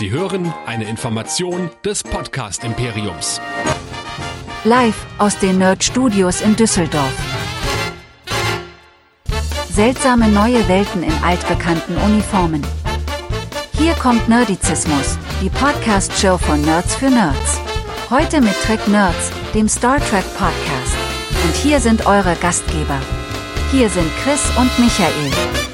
Sie hören eine Information des Podcast Imperiums. Live aus den Nerd Studios in Düsseldorf. Seltsame neue Welten in altbekannten Uniformen. Hier kommt Nerdizismus, die Podcast-Show von Nerds für Nerds. Heute mit Trek Nerds, dem Star Trek Podcast. Und hier sind eure Gastgeber. Hier sind Chris und Michael.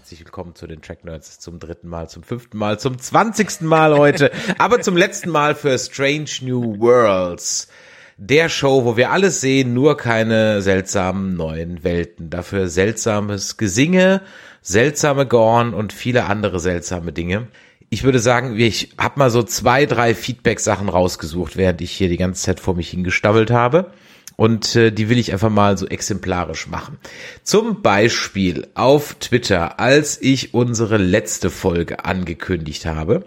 Herzlich willkommen zu den Track Nerds zum dritten Mal, zum fünften Mal, zum zwanzigsten Mal heute, aber zum letzten Mal für Strange New Worlds. Der Show, wo wir alles sehen, nur keine seltsamen neuen Welten. Dafür seltsames Gesinge, seltsame Gorn und viele andere seltsame Dinge. Ich würde sagen, ich habe mal so zwei, drei Feedback-Sachen rausgesucht, während ich hier die ganze Zeit vor mich hingestammelt habe und äh, die will ich einfach mal so exemplarisch machen. Zum Beispiel auf Twitter, als ich unsere letzte Folge angekündigt habe.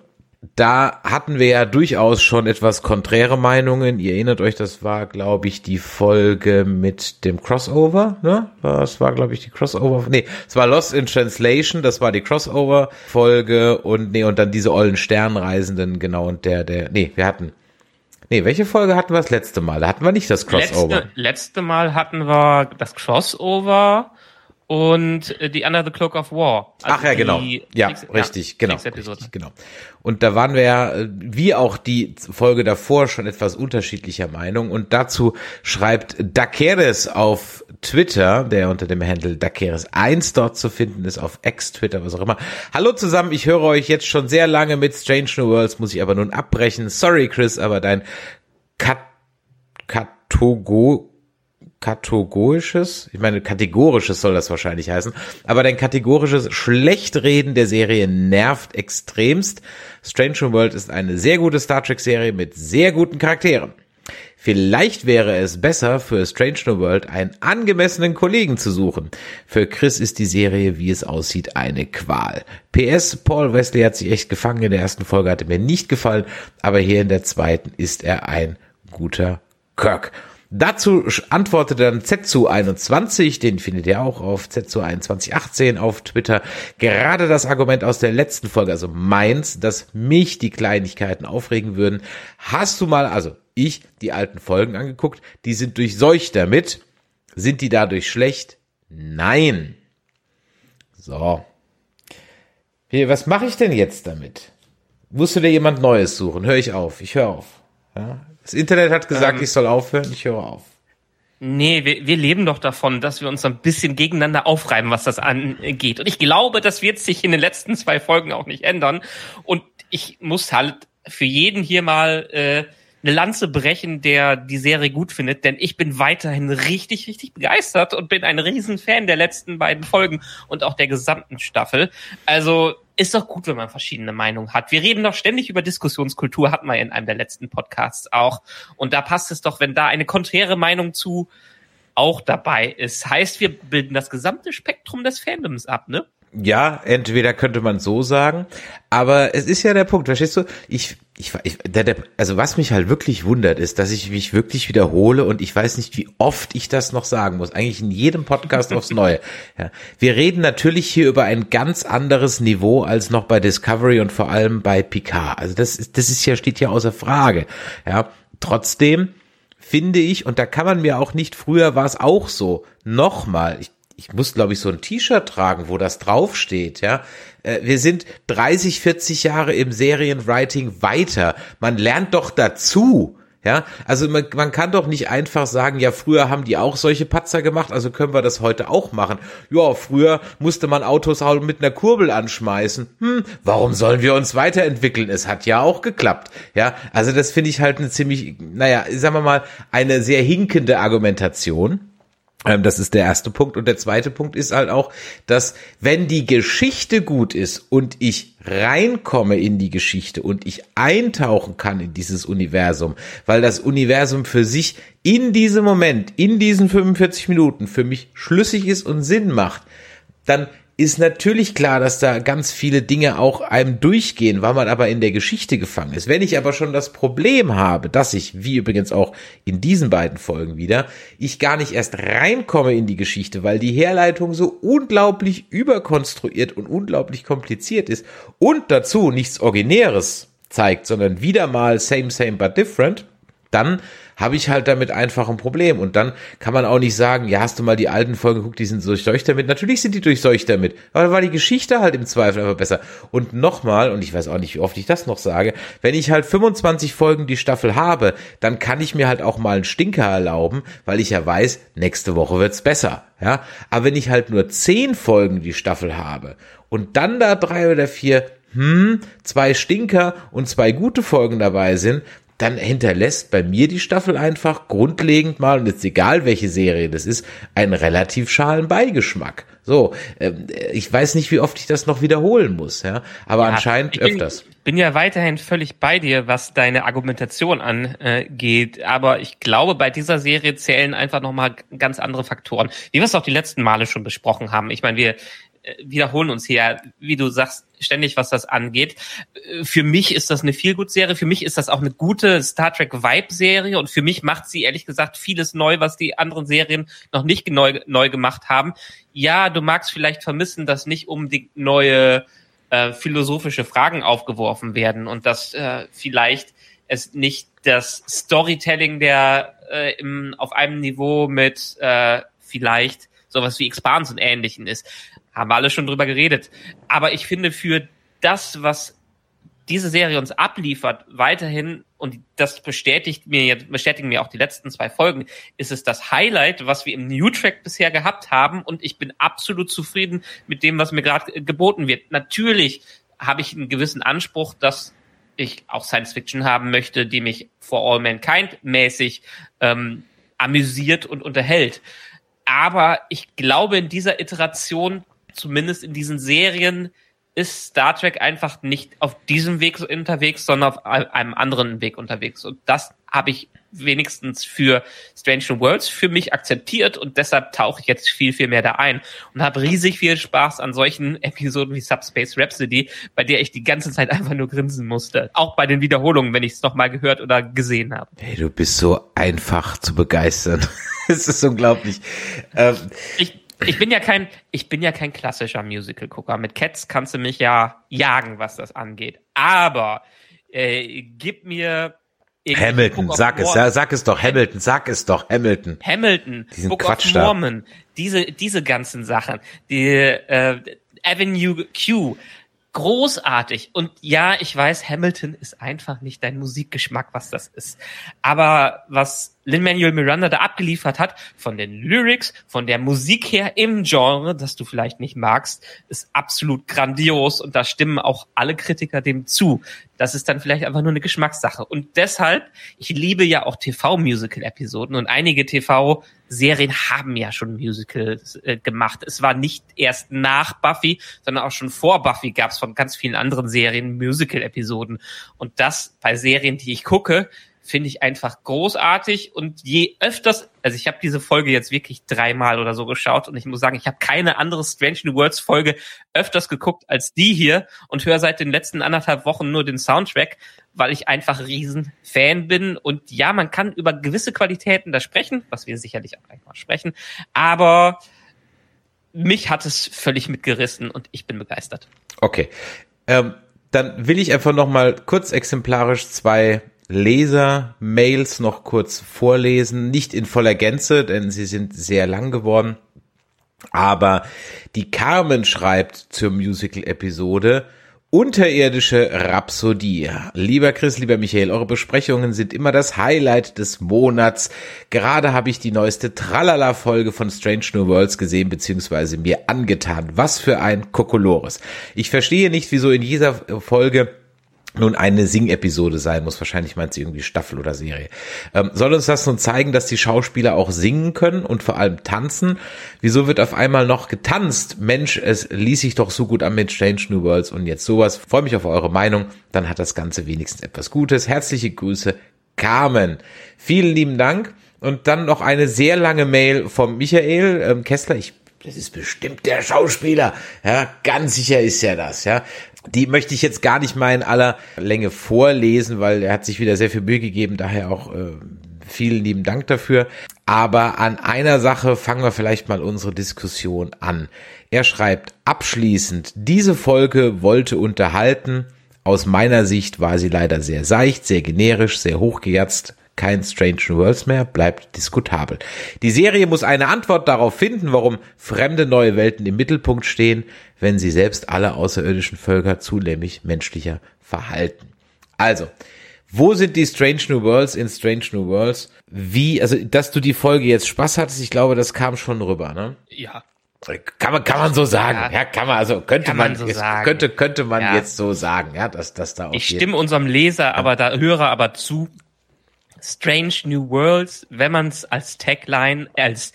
Da hatten wir ja durchaus schon etwas konträre Meinungen. Ihr erinnert euch, das war, glaube ich, die Folge mit dem Crossover, ne? Das war, glaube ich, die Crossover. Nee, es war Lost in Translation, das war die Crossover-Folge und nee, und dann diese ollen Sternreisenden, genau, und der, der, nee, wir hatten Nee, welche Folge hatten wir das letzte Mal? Da hatten wir nicht das Crossover. Letzte, letzte Mal hatten wir das Crossover und äh, die Under the Cloak of War. Also Ach ja, genau. Ja, Kriegs richtig, ja, genau. Richtig, genau. Und da waren wir ja, äh, wie auch die Folge davor, schon etwas unterschiedlicher Meinung. Und dazu schreibt Dakeres auf Twitter, der unter dem Handle Dakeres1 dort zu finden ist, auf Ex-Twitter, was auch immer. Hallo zusammen, ich höre euch jetzt schon sehr lange mit Strange New Worlds, muss ich aber nun abbrechen. Sorry, Chris, aber dein Kat Katogo kategorisches, ich meine kategorisches soll das wahrscheinlich heißen, aber dein kategorisches Schlechtreden der Serie nervt extremst. Strange New World ist eine sehr gute Star Trek Serie mit sehr guten Charakteren. Vielleicht wäre es besser für Strange New World einen angemessenen Kollegen zu suchen. Für Chris ist die Serie, wie es aussieht, eine Qual. PS, Paul Wesley hat sich echt gefangen in der ersten Folge, hatte mir nicht gefallen, aber hier in der zweiten ist er ein guter Kirk. Dazu antwortete dann Zetsu21, den findet ihr auch auf Zetsu2118 auf Twitter. Gerade das Argument aus der letzten Folge, also meins, dass mich die Kleinigkeiten aufregen würden. Hast du mal, also ich, die alten Folgen angeguckt, die sind durchseucht damit. Sind die dadurch schlecht? Nein. So. Hier, was mache ich denn jetzt damit? Musst du dir jemand Neues suchen? Hör ich auf. Ich höre auf. Ja? Das Internet hat gesagt, ähm, ich soll aufhören, ich höre auf. Nee, wir, wir leben doch davon, dass wir uns ein bisschen gegeneinander aufreiben, was das angeht. Und ich glaube, das wird sich in den letzten zwei Folgen auch nicht ändern. Und ich muss halt für jeden hier mal äh, eine Lanze brechen, der die Serie gut findet, denn ich bin weiterhin richtig, richtig begeistert und bin ein Riesenfan der letzten beiden Folgen und auch der gesamten Staffel. Also ist doch gut, wenn man verschiedene Meinungen hat. Wir reden doch ständig über Diskussionskultur, hatten wir in einem der letzten Podcasts auch. Und da passt es doch, wenn da eine konträre Meinung zu auch dabei ist. Heißt, wir bilden das gesamte Spektrum des Fandoms ab, ne? Ja, entweder könnte man so sagen, aber es ist ja der Punkt, verstehst du? Ich, ich, ich der, der, also was mich halt wirklich wundert, ist, dass ich mich wirklich wiederhole und ich weiß nicht, wie oft ich das noch sagen muss. Eigentlich in jedem Podcast aufs Neue. Ja. Wir reden natürlich hier über ein ganz anderes Niveau als noch bei Discovery und vor allem bei Picard. Also das ist, das ist ja, steht ja außer Frage. Ja. Trotzdem finde ich, und da kann man mir auch nicht, früher war es auch so, nochmal, ich ich muss, glaube ich, so ein T-Shirt tragen, wo das draufsteht, ja. Äh, wir sind 30, 40 Jahre im Serienwriting weiter. Man lernt doch dazu. Ja, also man, man kann doch nicht einfach sagen, ja, früher haben die auch solche Patzer gemacht, also können wir das heute auch machen. Ja, früher musste man Autos halt mit einer Kurbel anschmeißen. Hm, warum sollen wir uns weiterentwickeln? Es hat ja auch geklappt. Ja, also das finde ich halt eine ziemlich, naja, sagen wir mal, eine sehr hinkende Argumentation. Ähm, das ist der erste Punkt. Und der zweite Punkt ist halt auch, dass wenn die Geschichte gut ist und ich reinkomme in die Geschichte und ich eintauchen kann in dieses Universum, weil das Universum für sich in diesem Moment, in diesen 45 Minuten für mich schlüssig ist und Sinn macht, dann ist natürlich klar, dass da ganz viele Dinge auch einem durchgehen, weil man aber in der Geschichte gefangen ist. Wenn ich aber schon das Problem habe, dass ich, wie übrigens auch in diesen beiden Folgen wieder, ich gar nicht erst reinkomme in die Geschichte, weil die Herleitung so unglaublich überkonstruiert und unglaublich kompliziert ist und dazu nichts Originäres zeigt, sondern wieder mal same, same, but different, dann habe ich halt damit einfach ein Problem. Und dann kann man auch nicht sagen, ja, hast du mal die alten Folgen geguckt, die sind durchseucht damit. Natürlich sind die durchseucht damit. Aber da war die Geschichte halt im Zweifel einfach besser. Und nochmal, und ich weiß auch nicht, wie oft ich das noch sage, wenn ich halt 25 Folgen die Staffel habe, dann kann ich mir halt auch mal einen Stinker erlauben, weil ich ja weiß, nächste Woche wird's besser. Ja, aber wenn ich halt nur 10 Folgen die Staffel habe und dann da drei oder vier hm, zwei Stinker und zwei gute Folgen dabei sind, dann hinterlässt bei mir die Staffel einfach grundlegend mal, und jetzt egal welche Serie das ist, einen relativ schalen Beigeschmack. So, äh, ich weiß nicht, wie oft ich das noch wiederholen muss, ja, aber ja, anscheinend öfters. Ich bin ja weiterhin völlig bei dir, was deine Argumentation angeht, aber ich glaube, bei dieser Serie zählen einfach nochmal ganz andere Faktoren, wie wir es auch die letzten Male schon besprochen haben. Ich meine, wir wiederholen uns hier, wie du sagst, ständig, was das angeht. Äh, für mich ist das eine viel gut Serie. Für mich ist das auch eine gute Star Trek Vibe Serie und für mich macht sie ehrlich gesagt vieles neu, was die anderen Serien noch nicht neu, neu gemacht haben. Ja, du magst vielleicht vermissen, dass nicht unbedingt neue äh, philosophische Fragen aufgeworfen werden und dass äh, vielleicht es nicht das Storytelling der äh, im, auf einem Niveau mit äh, vielleicht sowas wie Expanse und Ähnlichen ist. Haben wir alle schon drüber geredet. Aber ich finde, für das, was diese Serie uns abliefert, weiterhin, und das bestätigt mir, bestätigen mir auch die letzten zwei Folgen, ist es das Highlight, was wir im New Track bisher gehabt haben. Und ich bin absolut zufrieden mit dem, was mir gerade geboten wird. Natürlich habe ich einen gewissen Anspruch, dass ich auch Science Fiction haben möchte, die mich for all mankind mäßig ähm, amüsiert und unterhält. Aber ich glaube, in dieser Iteration zumindest in diesen Serien ist Star Trek einfach nicht auf diesem Weg unterwegs, sondern auf einem anderen Weg unterwegs. Und das habe ich wenigstens für Strange New Worlds für mich akzeptiert und deshalb tauche ich jetzt viel, viel mehr da ein und habe riesig viel Spaß an solchen Episoden wie Subspace Rhapsody, bei der ich die ganze Zeit einfach nur grinsen musste. Auch bei den Wiederholungen, wenn ich es nochmal gehört oder gesehen habe. Hey, du bist so einfach zu begeistern. Es ist unglaublich. Ähm, ich, ich bin ja kein, ich bin ja kein klassischer Musical-Gucker. Mit Cats kannst du mich ja jagen, was das angeht. Aber äh, gib mir Hamilton, sag es, ja, sag es doch, Hamilton, sag es doch, Hamilton. Hamilton, Diesen Book Quatsch of Mormon, diese, diese ganzen Sachen, die äh, Avenue Q, großartig. Und ja, ich weiß, Hamilton ist einfach nicht dein Musikgeschmack, was das ist. Aber was Lin-Manuel Miranda da abgeliefert hat, von den Lyrics, von der Musik her im Genre, das du vielleicht nicht magst, ist absolut grandios und da stimmen auch alle Kritiker dem zu. Das ist dann vielleicht einfach nur eine Geschmackssache. Und deshalb, ich liebe ja auch TV-Musical-Episoden und einige TV-Serien haben ja schon Musicals äh, gemacht. Es war nicht erst nach Buffy, sondern auch schon vor Buffy gab es von ganz vielen anderen Serien Musical-Episoden. Und das bei Serien, die ich gucke, finde ich einfach großartig und je öfters, also ich habe diese Folge jetzt wirklich dreimal oder so geschaut und ich muss sagen, ich habe keine andere Strange New Worlds Folge öfters geguckt als die hier und höre seit den letzten anderthalb Wochen nur den Soundtrack, weil ich einfach riesen Fan bin und ja, man kann über gewisse Qualitäten da sprechen, was wir sicherlich auch einmal sprechen, aber mich hat es völlig mitgerissen und ich bin begeistert. Okay. Ähm, dann will ich einfach noch mal kurz exemplarisch zwei Leser-Mails noch kurz vorlesen, nicht in voller Gänze, denn sie sind sehr lang geworden. Aber die Carmen schreibt zur Musical-Episode, Unterirdische Rhapsodie. Lieber Chris, lieber Michael, eure Besprechungen sind immer das Highlight des Monats. Gerade habe ich die neueste Tralala-Folge von Strange New Worlds gesehen, beziehungsweise mir angetan. Was für ein Kokolores. Ich verstehe nicht, wieso in dieser Folge nun eine Sing-Episode sein muss. Wahrscheinlich meint sie irgendwie Staffel oder Serie. Ähm, soll uns das nun zeigen, dass die Schauspieler auch singen können und vor allem tanzen? Wieso wird auf einmal noch getanzt? Mensch, es ließ sich doch so gut an mit Strange New Worlds und jetzt sowas. Freue mich auf eure Meinung. Dann hat das Ganze wenigstens etwas Gutes. Herzliche Grüße, Carmen. Vielen lieben Dank. Und dann noch eine sehr lange Mail vom Michael ähm, Kessler. Ich das ist bestimmt der Schauspieler. Ja, ganz sicher ist er das, ja. Die möchte ich jetzt gar nicht mal in aller Länge vorlesen, weil er hat sich wieder sehr viel Mühe gegeben, daher auch äh, vielen lieben Dank dafür. Aber an einer Sache fangen wir vielleicht mal unsere Diskussion an. Er schreibt abschließend, diese Folge wollte unterhalten. Aus meiner Sicht war sie leider sehr seicht, sehr generisch, sehr hochgejetzt kein Strange New Worlds mehr, bleibt diskutabel. Die Serie muss eine Antwort darauf finden, warum fremde neue Welten im Mittelpunkt stehen, wenn sie selbst alle außerirdischen Völker zunehmend menschlicher verhalten. Also, wo sind die Strange New Worlds in Strange New Worlds? Wie, also, dass du die Folge jetzt Spaß hattest, ich glaube, das kam schon rüber, ne? Ja. Kann man, kann man so sagen. Ja, ja kann man, also könnte kann man, man so jetzt, könnte, könnte man Ja. jetzt so sagen, ja, dass, dass da auch Ich stimme unserem Leser, aber da Hörer aber zu. Strange New Worlds, wenn man es als Tagline, als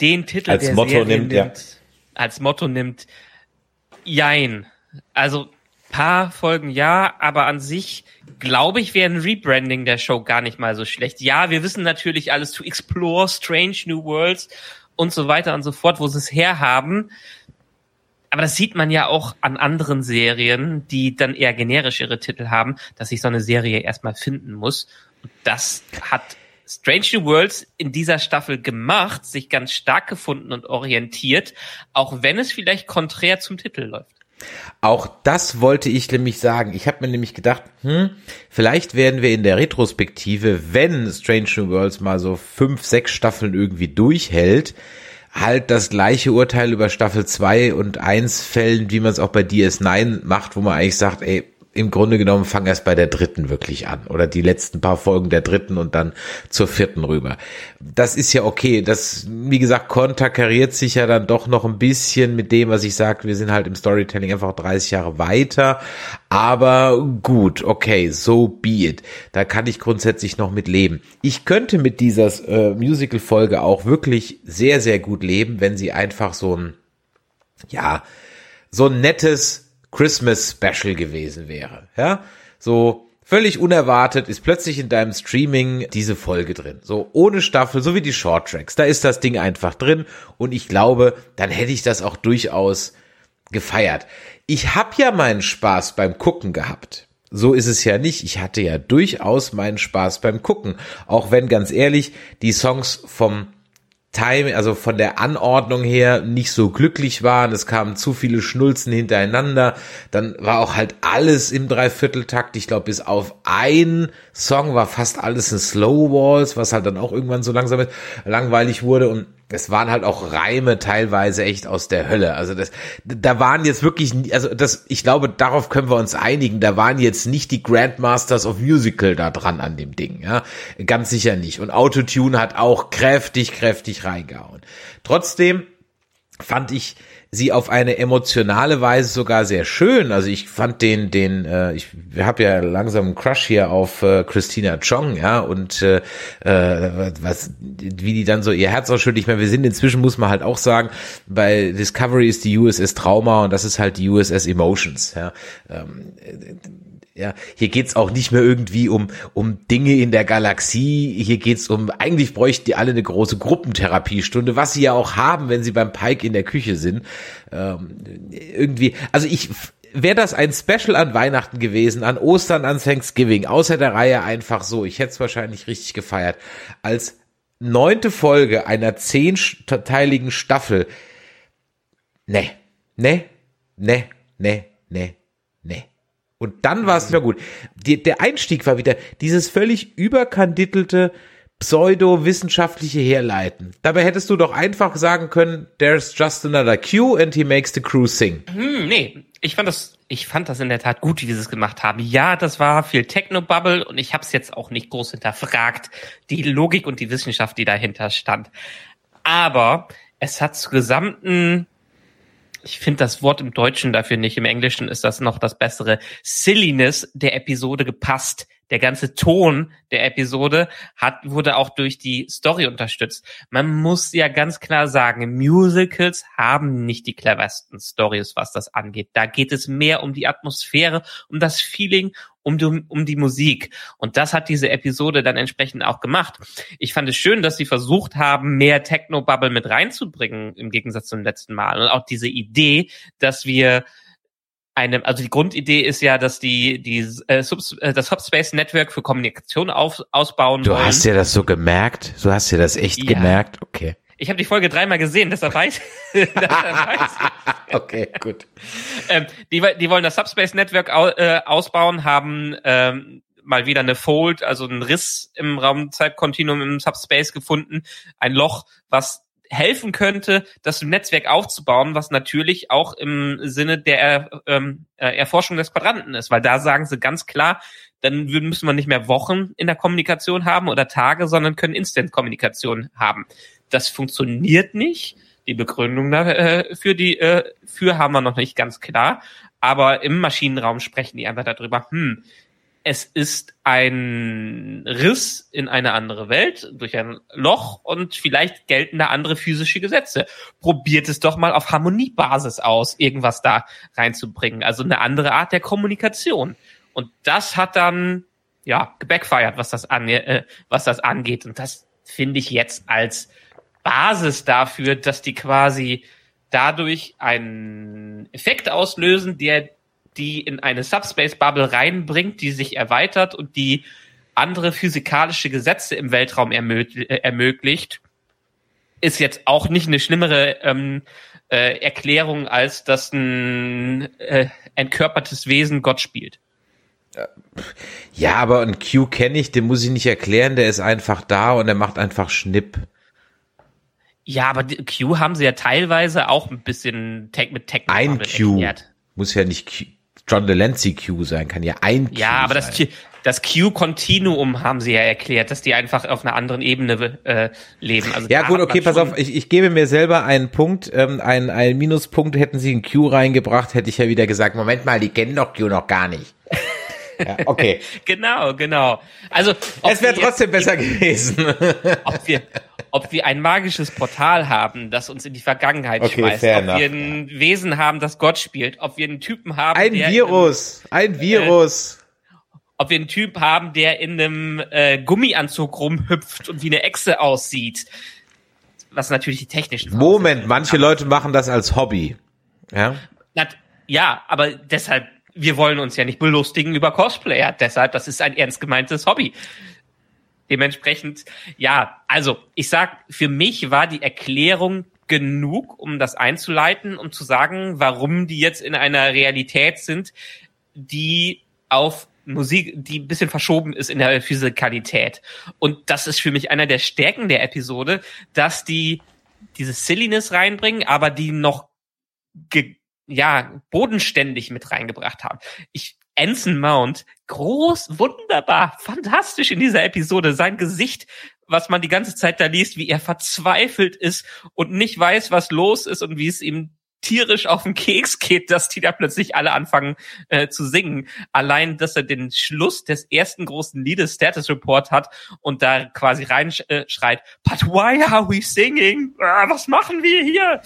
den Titel Als der Motto Serie nimmt, ja. als Motto nimmt, jein. Also paar Folgen ja, aber an sich glaube ich, wäre ein Rebranding der Show gar nicht mal so schlecht. Ja, wir wissen natürlich alles zu explore Strange New Worlds und so weiter und so fort, wo sie es herhaben. Aber das sieht man ja auch an anderen Serien, die dann eher generischere Titel haben, dass sich so eine Serie erstmal finden muss. Das hat Strange New Worlds in dieser Staffel gemacht, sich ganz stark gefunden und orientiert, auch wenn es vielleicht konträr zum Titel läuft. Auch das wollte ich nämlich sagen. Ich habe mir nämlich gedacht, hm, vielleicht werden wir in der Retrospektive, wenn Strange New Worlds mal so fünf, sechs Staffeln irgendwie durchhält, halt das gleiche Urteil über Staffel 2 und 1 fällen, wie man es auch bei DS9 macht, wo man eigentlich sagt, ey, im Grunde genommen fang erst bei der dritten wirklich an oder die letzten paar Folgen der dritten und dann zur vierten rüber. Das ist ja okay. Das, wie gesagt, konterkariert sich ja dann doch noch ein bisschen mit dem, was ich sage. Wir sind halt im Storytelling einfach 30 Jahre weiter. Aber gut, okay, so be it. Da kann ich grundsätzlich noch mit leben. Ich könnte mit dieser äh, Musical-Folge auch wirklich sehr, sehr gut leben, wenn sie einfach so ein, ja, so ein nettes Christmas Special gewesen wäre. Ja, so völlig unerwartet ist plötzlich in deinem Streaming diese Folge drin. So ohne Staffel, so wie die Short Tracks. Da ist das Ding einfach drin und ich glaube, dann hätte ich das auch durchaus gefeiert. Ich habe ja meinen Spaß beim Gucken gehabt. So ist es ja nicht. Ich hatte ja durchaus meinen Spaß beim Gucken. Auch wenn ganz ehrlich die Songs vom Time, also von der Anordnung her nicht so glücklich waren. Es kamen zu viele Schnulzen hintereinander. Dann war auch halt alles im Dreivierteltakt. Ich glaube, bis auf ein Song war fast alles in Slow Walls, was halt dann auch irgendwann so langsam langweilig wurde und es waren halt auch Reime teilweise echt aus der Hölle. Also das, da waren jetzt wirklich, also das, ich glaube, darauf können wir uns einigen. Da waren jetzt nicht die Grandmasters of Musical da dran an dem Ding, ja, ganz sicher nicht. Und Autotune hat auch kräftig, kräftig reingehauen. Trotzdem fand ich sie auf eine emotionale Weise sogar sehr schön. Also ich fand den, den, äh, ich habe ja langsam einen Crush hier auf äh, Christina Chong, ja, und äh, äh, was, wie die dann so ihr Herz ausschüttet. Ich meine, wir sind inzwischen, muss man halt auch sagen, bei Discovery ist die USS Trauma und das ist halt die USS Emotions, ja. Ähm, ja, hier geht's auch nicht mehr irgendwie um, um Dinge in der Galaxie. Hier geht's um, eigentlich bräuchten die alle eine große Gruppentherapiestunde, was sie ja auch haben, wenn sie beim Pike in der Küche sind. Ähm, irgendwie, also ich, wäre das ein Special an Weihnachten gewesen, an Ostern, an Thanksgiving, außer der Reihe einfach so, ich hätte es wahrscheinlich richtig gefeiert, als neunte Folge einer zehnteiligen Staffel. Ne, ne, ne, ne, ne, ne. Und dann war es wieder gut. Die, der Einstieg war wieder dieses völlig überkandidelte pseudo-wissenschaftliche Herleiten. Dabei hättest du doch einfach sagen können, there's just another cue and he makes the crew sing. Hm, nee, ich fand das, ich fand das in der Tat gut, wie sie es gemacht haben. Ja, das war viel Technobubble und ich habe es jetzt auch nicht groß hinterfragt, die Logik und die Wissenschaft, die dahinter stand. Aber es hat zur gesamten ich finde das Wort im Deutschen dafür nicht, im Englischen ist das noch das bessere, Silliness der Episode gepasst. Der ganze Ton der Episode hat, wurde auch durch die Story unterstützt. Man muss ja ganz klar sagen, Musicals haben nicht die cleversten Stories, was das angeht. Da geht es mehr um die Atmosphäre, um das Feeling um die, um die Musik. Und das hat diese Episode dann entsprechend auch gemacht. Ich fand es schön, dass sie versucht haben, mehr Techno-Bubble mit reinzubringen, im Gegensatz zum letzten Mal. Und auch diese Idee, dass wir eine, also die Grundidee ist ja, dass die, die äh, Subs, äh, das Subspace Network für Kommunikation auf, ausbauen Du wollen. hast dir das so gemerkt? Du hast dir das echt Ja. gemerkt? Okay. Ich habe die Folge dreimal gesehen, deshalb weiß, deshalb weiß ich. Okay, gut. ähm, die, die wollen das Subspace Network au, äh, ausbauen, haben ähm, mal wieder eine Fold, also einen Riss im Raumzeitkontinuum im Subspace gefunden, ein Loch, was helfen könnte, das Netzwerk aufzubauen, was natürlich auch im Sinne der ähm, äh, Erforschung des Quadranten ist, weil da sagen sie ganz klar, dann müssen wir nicht mehr Wochen in der Kommunikation haben oder Tage, sondern können Instant-Kommunikation haben. Das funktioniert nicht. Die Begründung äh, für die äh, für haben wir noch nicht ganz klar, aber im Maschinenraum sprechen die einfach darüber. Hm, es ist ein Riss in eine andere Welt durch ein Loch und vielleicht gelten da andere physische Gesetze. Probiert es doch mal auf Harmoniebasis aus, irgendwas da reinzubringen. Also eine andere Art der Kommunikation. Und das hat dann ja gebackfired, was das an, äh, was das angeht. Und das finde ich jetzt als Basis dafür, dass die quasi dadurch einen Effekt auslösen, der die in eine Subspace-Bubble reinbringt, die sich erweitert und die andere physikalische Gesetze im Weltraum ermögli äh, ermöglicht, ist jetzt auch nicht eine schlimmere ähm, äh, Erklärung, als dass ein äh, entkörpertes Wesen Gott spielt. Ja, aber ein Q kenne ich, den muss ich nicht erklären, der ist einfach da und der macht einfach Schnipp. Ja, aber die Q haben sie ja teilweise auch ein bisschen tech mit Tech Ein Q. Muss ja nicht Q, John Delancey Q sein, kann ja ein Q Ja, aber das, sein. Q- das Q-Kontinuum haben sie ja erklärt, dass die einfach auf einer anderen Ebene äh, leben. Also Ja gut, okay, pass auf, ich, ich gebe mir selber einen Punkt, ähm, einen, einen Minuspunkt, hätten sie einen Q reingebracht, hätte ich ja wieder gesagt, Moment mal, die kennen doch Q noch gar nicht. Ja, okay. Genau, genau. Also es wäre jetzt- trotzdem besser gewesen. ob wir, ob wir ein magisches Portal haben, das uns in die Vergangenheit Okay, schmeißt, ob enough, wir ein Wesen haben, das Gott spielt, ob wir einen Typen haben, Ein der Virus, ein Virus. In einem, ob wir einen Typ haben, der in einem äh, Gummianzug rumhüpft und wie eine Echse aussieht, was natürlich die technischen Moment, manche Leute machen das als Hobby. Ja. Nat ja, aber deshalb, wir wollen uns ja nicht belustigen über Cosplayer. Deshalb, das ist ein ernst gemeintes Hobby. Dementsprechend, ja, also ich sag, für mich war die Erklärung genug, um das einzuleiten, um zu sagen, warum die jetzt in einer Realität sind, die auf Musik, die ein bisschen verschoben ist in der Physikalität. Und das ist für mich einer der Stärken der Episode, dass die diese Silliness reinbringen, aber die noch ge ja, bodenständig mit reingebracht haben. Ich, Anson Mount, groß, wunderbar, fantastisch in dieser Episode. Sein Gesicht, was man die ganze Zeit da liest, wie er verzweifelt ist und nicht weiß, was los ist und wie es ihm tierisch auf den Keks geht, dass die da plötzlich alle anfangen äh, zu singen. Allein, dass er den Schluss des ersten großen Liedes Status Report hat und da quasi reinschreit, äh, but why are we singing? Ah, was machen wir hier?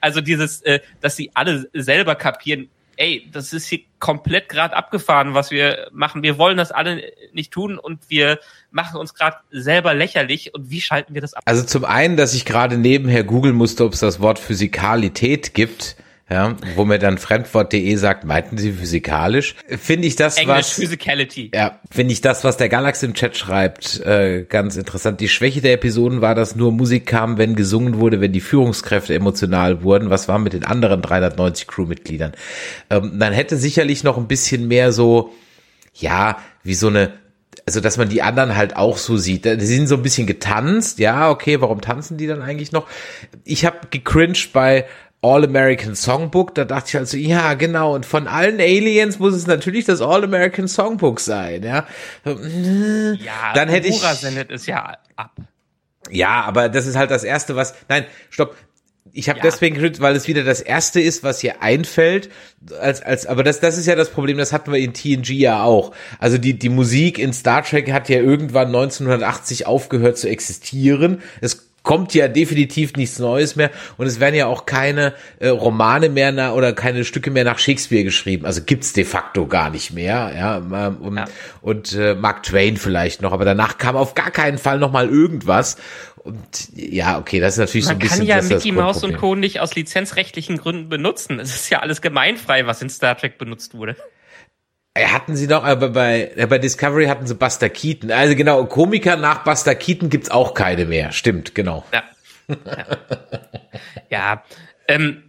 Also dieses, äh, dass sie alle selber kapieren, ey, das ist hier komplett gerade abgefahren, was wir machen. Wir wollen das alle nicht tun und wir machen uns gerade selber lächerlich. Und wie schalten wir das ab? Also zum einen, dass ich gerade nebenher googeln musste, ob es das Wort Physikalität gibt. Ja, wo mir dann Fremdwort.de sagt, meinten Sie physikalisch? Finde ich das, Englisch was Physicality. Ja, finde ich das, was der Galax im Chat schreibt, äh, ganz interessant. Die Schwäche der Episoden war, dass nur Musik kam, wenn gesungen wurde, wenn die Führungskräfte emotional wurden. Was war mit den anderen 390 Crewmitgliedern? Ähm, dann hätte sicherlich noch ein bisschen mehr so, ja, wie so eine also dass man die anderen halt auch so sieht. Die sind so ein bisschen getanzt, ja, okay, warum tanzen die dann eigentlich noch? Ich habe gecringed bei All American Songbook, da dachte ich also, ja, genau, und von allen Aliens muss es natürlich das All American Songbook sein, ja. Ja, Dann hätte ich- sendet es ja ab. Ja, aber das ist halt das erste, was, nein, stopp. Ich habe Ja. deswegen gecringed, weil es wieder das erste ist, was hier einfällt, als als aber das das ist ja das Problem, das hatten wir in TNG ja auch. Also die die Musik in Star Trek hat ja irgendwann 1980 aufgehört zu existieren. Es kommt ja definitiv nichts Neues mehr und es werden ja auch keine äh, Romane mehr nach, oder keine Stücke mehr nach Shakespeare geschrieben. Also gibt's de facto gar nicht mehr. Ja, und, ja. und äh, Mark Twain vielleicht noch, aber danach kam auf gar keinen Fall noch mal irgendwas. Und ja, okay, das ist natürlich Man so ein bisschen. Man kann ja Mickey Mouse und Co. nicht aus lizenzrechtlichen Gründen benutzen. Es ist ja alles gemeinfrei, was in Star Trek benutzt wurde. Hatten sie noch, aber bei, bei Discovery hatten sie Buster Keaton. Also genau, Komiker nach Buster Keaton gibt's auch keine mehr. Stimmt, genau. Ja. Ja, ja ähm,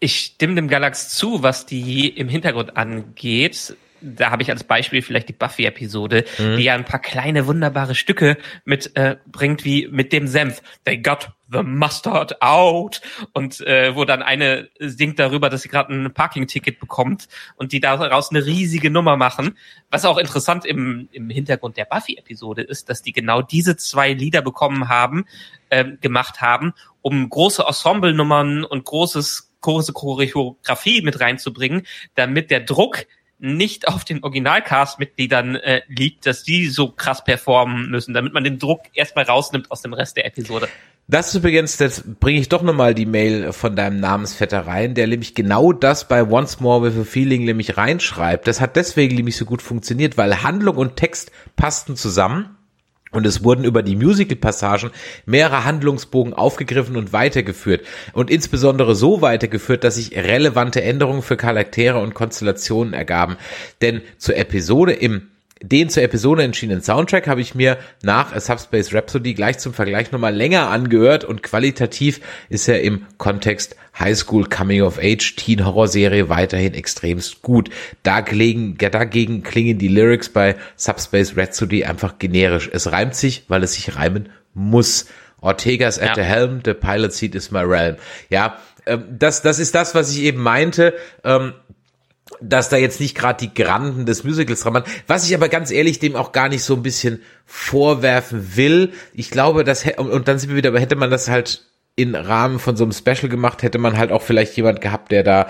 ich stimme dem Galax zu, was die im Hintergrund angeht da habe ich als Beispiel vielleicht die Buffy-Episode, mhm. die ja ein paar kleine wunderbare Stücke mit äh, bringt, wie mit dem Senf. They got the mustard out und äh, wo dann eine singt darüber, dass sie gerade ein Parking-Ticket bekommt und die daraus eine riesige Nummer machen. Was auch interessant im, im Hintergrund der Buffy-Episode ist, dass die genau diese zwei Lieder bekommen haben, äh, gemacht haben, um große Ensemble-Nummern und großes große Choreografie mit reinzubringen, damit der Druck nicht auf den Originalcast-Mitgliedern äh, liegt, dass die so krass performen müssen, damit man den Druck erstmal rausnimmt aus dem Rest der Episode. Das ist übrigens, das bringe ich doch nochmal die Mail von deinem Namensvetter rein, der nämlich genau das bei Once More with a Feeling nämlich reinschreibt. Das hat deswegen nämlich so gut funktioniert, weil Handlung und Text passten zusammen und es wurden über die Musical-Passagen mehrere Handlungsbogen aufgegriffen und weitergeführt. Und insbesondere so weitergeführt, dass sich relevante Änderungen für Charaktere und Konstellationen ergaben. Denn zur Episode im den zur Episode entschiedenen Soundtrack habe ich mir nach A Subspace Rhapsody gleich zum Vergleich nochmal länger angehört und qualitativ ist er im Kontext High School Coming of Age Teen Horror Serie weiterhin extremst gut. Dagegen, dagegen klingen die Lyrics bei Subspace Rhapsody einfach generisch. Es reimt sich, weil es sich reimen muss. Ortega's at ja. the helm, the pilot seat is my realm. Ja, ähm, das, das ist das, was ich eben meinte. Dass da jetzt nicht gerade die Granden des Musicals dran waren. Was ich aber ganz ehrlich dem auch gar nicht so ein bisschen vorwerfen will. Ich glaube, dass, und dann sind wir wieder, aber hätte man das halt in Rahmen von so einem Special gemacht, hätte man halt auch vielleicht jemand gehabt, der da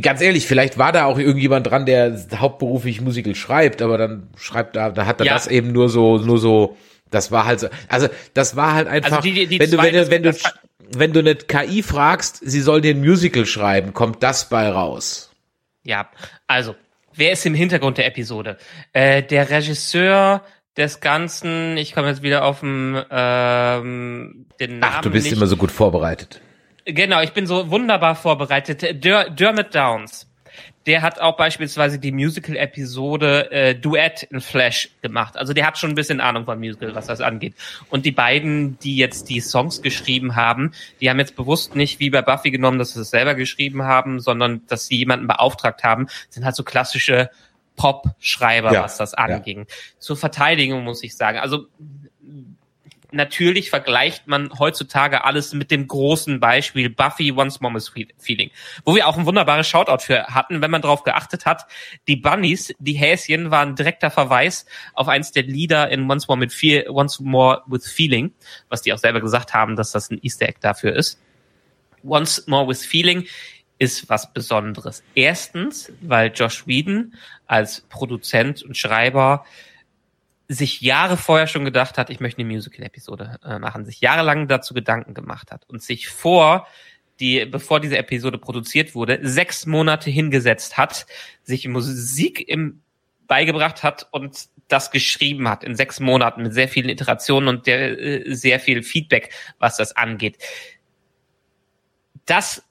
ganz ehrlich, vielleicht war da auch irgendjemand dran, der hauptberuflich Musical schreibt, aber dann schreibt da, da hat er ja. das eben nur so, nur so, das war halt so, also das war halt einfach, also die, die wenn, du, wenn, du, wenn du, wenn du eine KI fragst, sie soll dir ein Musical schreiben, kommt das bei raus. Ja, also, wer ist im Hintergrund der Episode? Äh, der Regisseur des Ganzen, ich komme jetzt wieder auf den, ähm, den Namen. Ach, du bist nicht. immer so gut vorbereitet. Genau, ich bin so wunderbar vorbereitet. Der, Dermot Downs der hat auch beispielsweise die Musical-Episode äh, Duett in Flash gemacht. Also der hat schon ein bisschen Ahnung von Musical, was das angeht. Und die beiden, die jetzt die Songs geschrieben haben, die haben jetzt bewusst nicht wie bei Buffy genommen, dass sie es selber geschrieben haben, sondern dass sie jemanden beauftragt haben, sind halt so klassische Pop-Schreiber, ja, was das anging. Ja. Zur Verteidigung muss ich sagen, also natürlich vergleicht man heutzutage alles mit dem großen Beispiel Buffy Once More with Feeling, wo wir auch ein wunderbares Shoutout für hatten, wenn man darauf geachtet hat. Die Bunnies, die Häschen, waren direkter Verweis auf eins der Lieder in Once More, mit Fe Once More with Feeling, was die auch selber gesagt haben, dass das ein Easter Egg dafür ist. Once More with Feeling ist was Besonderes. Erstens, weil Josh Whedon als Produzent und Schreiber sich Jahre vorher schon gedacht hat, ich möchte eine Musical-Episode äh, machen, sich jahrelang dazu Gedanken gemacht hat und sich vor die, bevor diese Episode produziert wurde, sechs Monate hingesetzt hat, sich Musik im beigebracht hat und das geschrieben hat in sechs Monaten mit sehr vielen Iterationen und der, äh, sehr viel Feedback, was das angeht. Das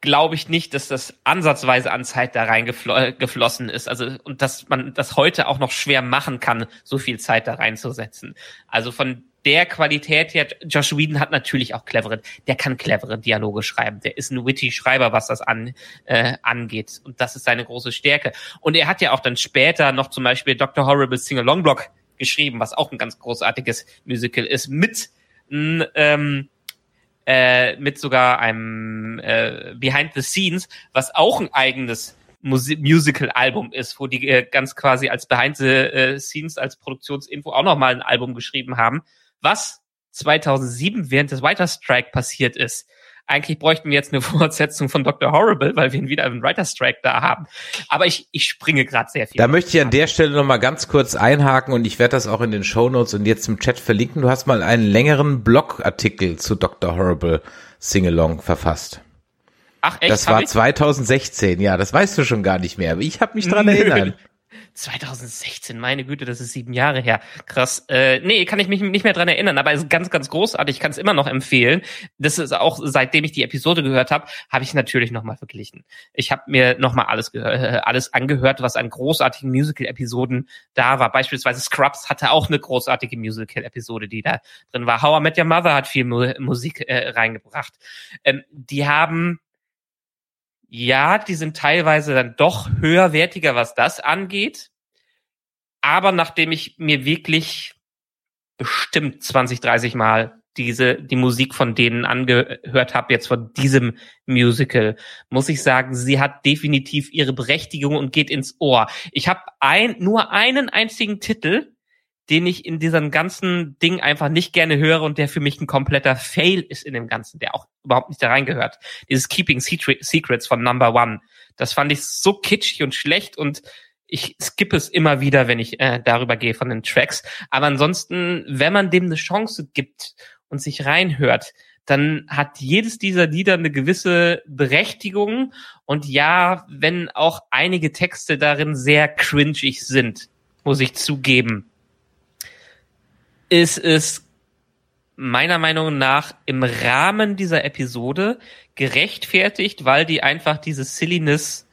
glaube ich nicht, dass das ansatzweise an Zeit da reingeflossen ist. Also, und dass man das heute auch noch schwer machen kann, so viel Zeit da reinzusetzen. Also von der Qualität her, Josh Whedon hat natürlich auch clevere, der kann clevere Dialoge schreiben. Der ist ein witty Schreiber, was das an, äh, angeht. Und das ist seine große Stärke. Und er hat ja auch dann später noch zum Beispiel Dr. Horrible Sing-Along Block geschrieben, was auch ein ganz großartiges Musical ist, mit, ähm, äh, mit sogar einem äh, Behind the Scenes, was auch ein eigenes Musical-Album ist, wo die äh, ganz quasi als Behind the äh, Scenes, als Produktionsinfo auch nochmal ein Album geschrieben haben, was 2007 während des Writer Strike passiert ist. Eigentlich bräuchten wir jetzt eine Fortsetzung von Dr. Horrible, weil wir ihn wieder einen Writer's Track da haben. Aber ich, ich springe gerade sehr viel. Da möchte ich an der Stelle nochmal ganz kurz einhaken und ich werde das auch in den Show Notes und jetzt im Chat verlinken. Du hast mal einen längeren Blogartikel zu Dr. Horrible Singalong verfasst. Ach echt? Das war 2016, ja, das weißt du schon gar nicht mehr, aber ich habe mich dran erinnert. 2016, meine Güte, das ist sieben Jahre her. Krass. Äh, nee, kann ich mich nicht mehr dran erinnern, aber es ist ganz, ganz großartig. Ich kann es immer noch empfehlen. Das ist auch, seitdem ich die Episode gehört habe, habe ich natürlich nochmal verglichen. Ich habe mir nochmal alles, äh, alles angehört, was an großartigen Musical-Episoden da war. Beispielsweise Scrubs hatte auch eine großartige Musical-Episode, die da drin war. How I Met Your Mother hat viel Mu Musik äh, reingebracht. Ähm, die haben ja, die sind teilweise dann doch höherwertiger, was das angeht. Aber nachdem ich mir wirklich bestimmt 20, 30 Mal diese die Musik von denen angehört habe jetzt von diesem Musical, muss ich sagen, sie hat definitiv ihre Berechtigung und geht ins Ohr. Ich habe ein nur einen einzigen Titel, den ich in diesem ganzen Ding einfach nicht gerne höre und der für mich ein kompletter Fail ist in dem Ganzen, der auch überhaupt nicht da reingehört. Dieses Keeping Secrets von Number One. Das fand ich so kitschig und schlecht und ich skippe es immer wieder, wenn ich äh, darüber gehe von den Tracks. Aber ansonsten, wenn man dem eine Chance gibt und sich reinhört, dann hat jedes dieser Lieder eine gewisse Berechtigung. Und ja, wenn auch einige Texte darin sehr cringig sind, muss ich zugeben, ist es meiner Meinung nach im Rahmen dieser Episode gerechtfertigt, weil die einfach diese Silliness,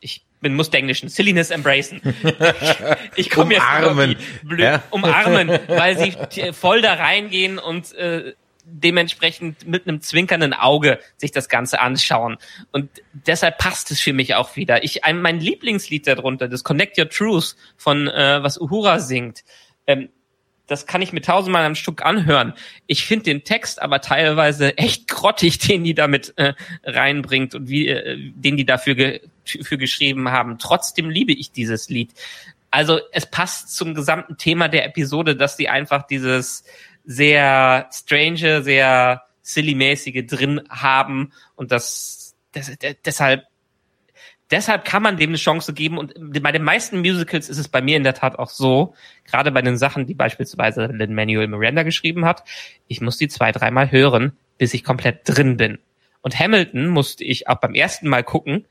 ich bin muss englischen Silliness embracen. Ich komme jetzt Umarmen. die blöd, Ja. umarmen, weil sie voll da reingehen und äh, dementsprechend mit einem zwinkernden Auge sich das Ganze anschauen. Und deshalb passt es für mich auch wieder. Ich, ein, mein Lieblingslied darunter, das Connect Your Truth von äh, was Uhura singt, ähm, das kann ich mir tausendmal am Stück anhören. Ich finde den Text aber teilweise echt grottig, den die damit äh, reinbringt und wie äh, den die dafür ge für geschrieben haben. Trotzdem liebe ich dieses Lied. Also es passt zum gesamten Thema der Episode, dass die einfach dieses sehr strange, sehr silly-mäßige drin haben und das, das deshalb deshalb kann man dem eine Chance geben und bei den meisten Musicals ist es bei mir in der Tat auch so, gerade bei den Sachen, die beispielsweise Lin-Manuel Miranda geschrieben hat, ich muss die zwei, dreimal hören, bis ich komplett drin bin. Und Hamilton musste ich auch beim ersten Mal gucken,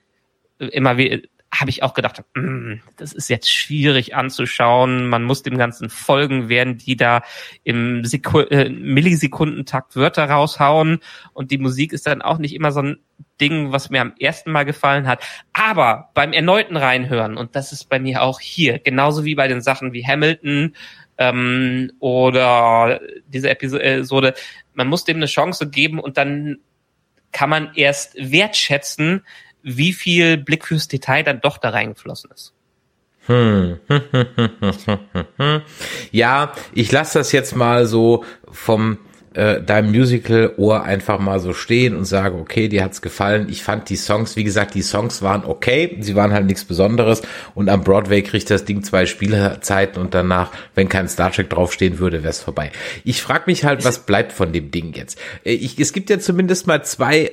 immer wie habe ich auch gedacht, mm, das ist jetzt schwierig anzuschauen. Man muss dem Ganzen folgen, während die da im Seku äh, Millisekundentakt Wörter raushauen. Und die Musik ist dann auch nicht immer so ein Ding, was mir am ersten Mal gefallen hat. Aber beim erneuten Reinhören, und das ist bei mir auch hier, genauso wie bei den Sachen wie Hamilton ähm, oder diese Episode, man muss dem eine Chance geben und dann kann man erst wertschätzen, wie viel Blick fürs Detail dann doch da reingeflossen ist. Hm. Ja, ich lasse das jetzt mal so vom äh, deinem Musical-Ohr einfach mal so stehen und sage, okay, dir hat's gefallen. Ich fand die Songs, wie gesagt, die Songs waren okay, sie waren halt nichts Besonderes und am Broadway kriegt das Ding zwei Spielzeiten und danach, wenn kein Star Trek draufstehen würde, wär's vorbei. Ich frage mich halt, was bleibt von dem Ding jetzt? Äh, Ich, es gibt ja zumindest mal zwei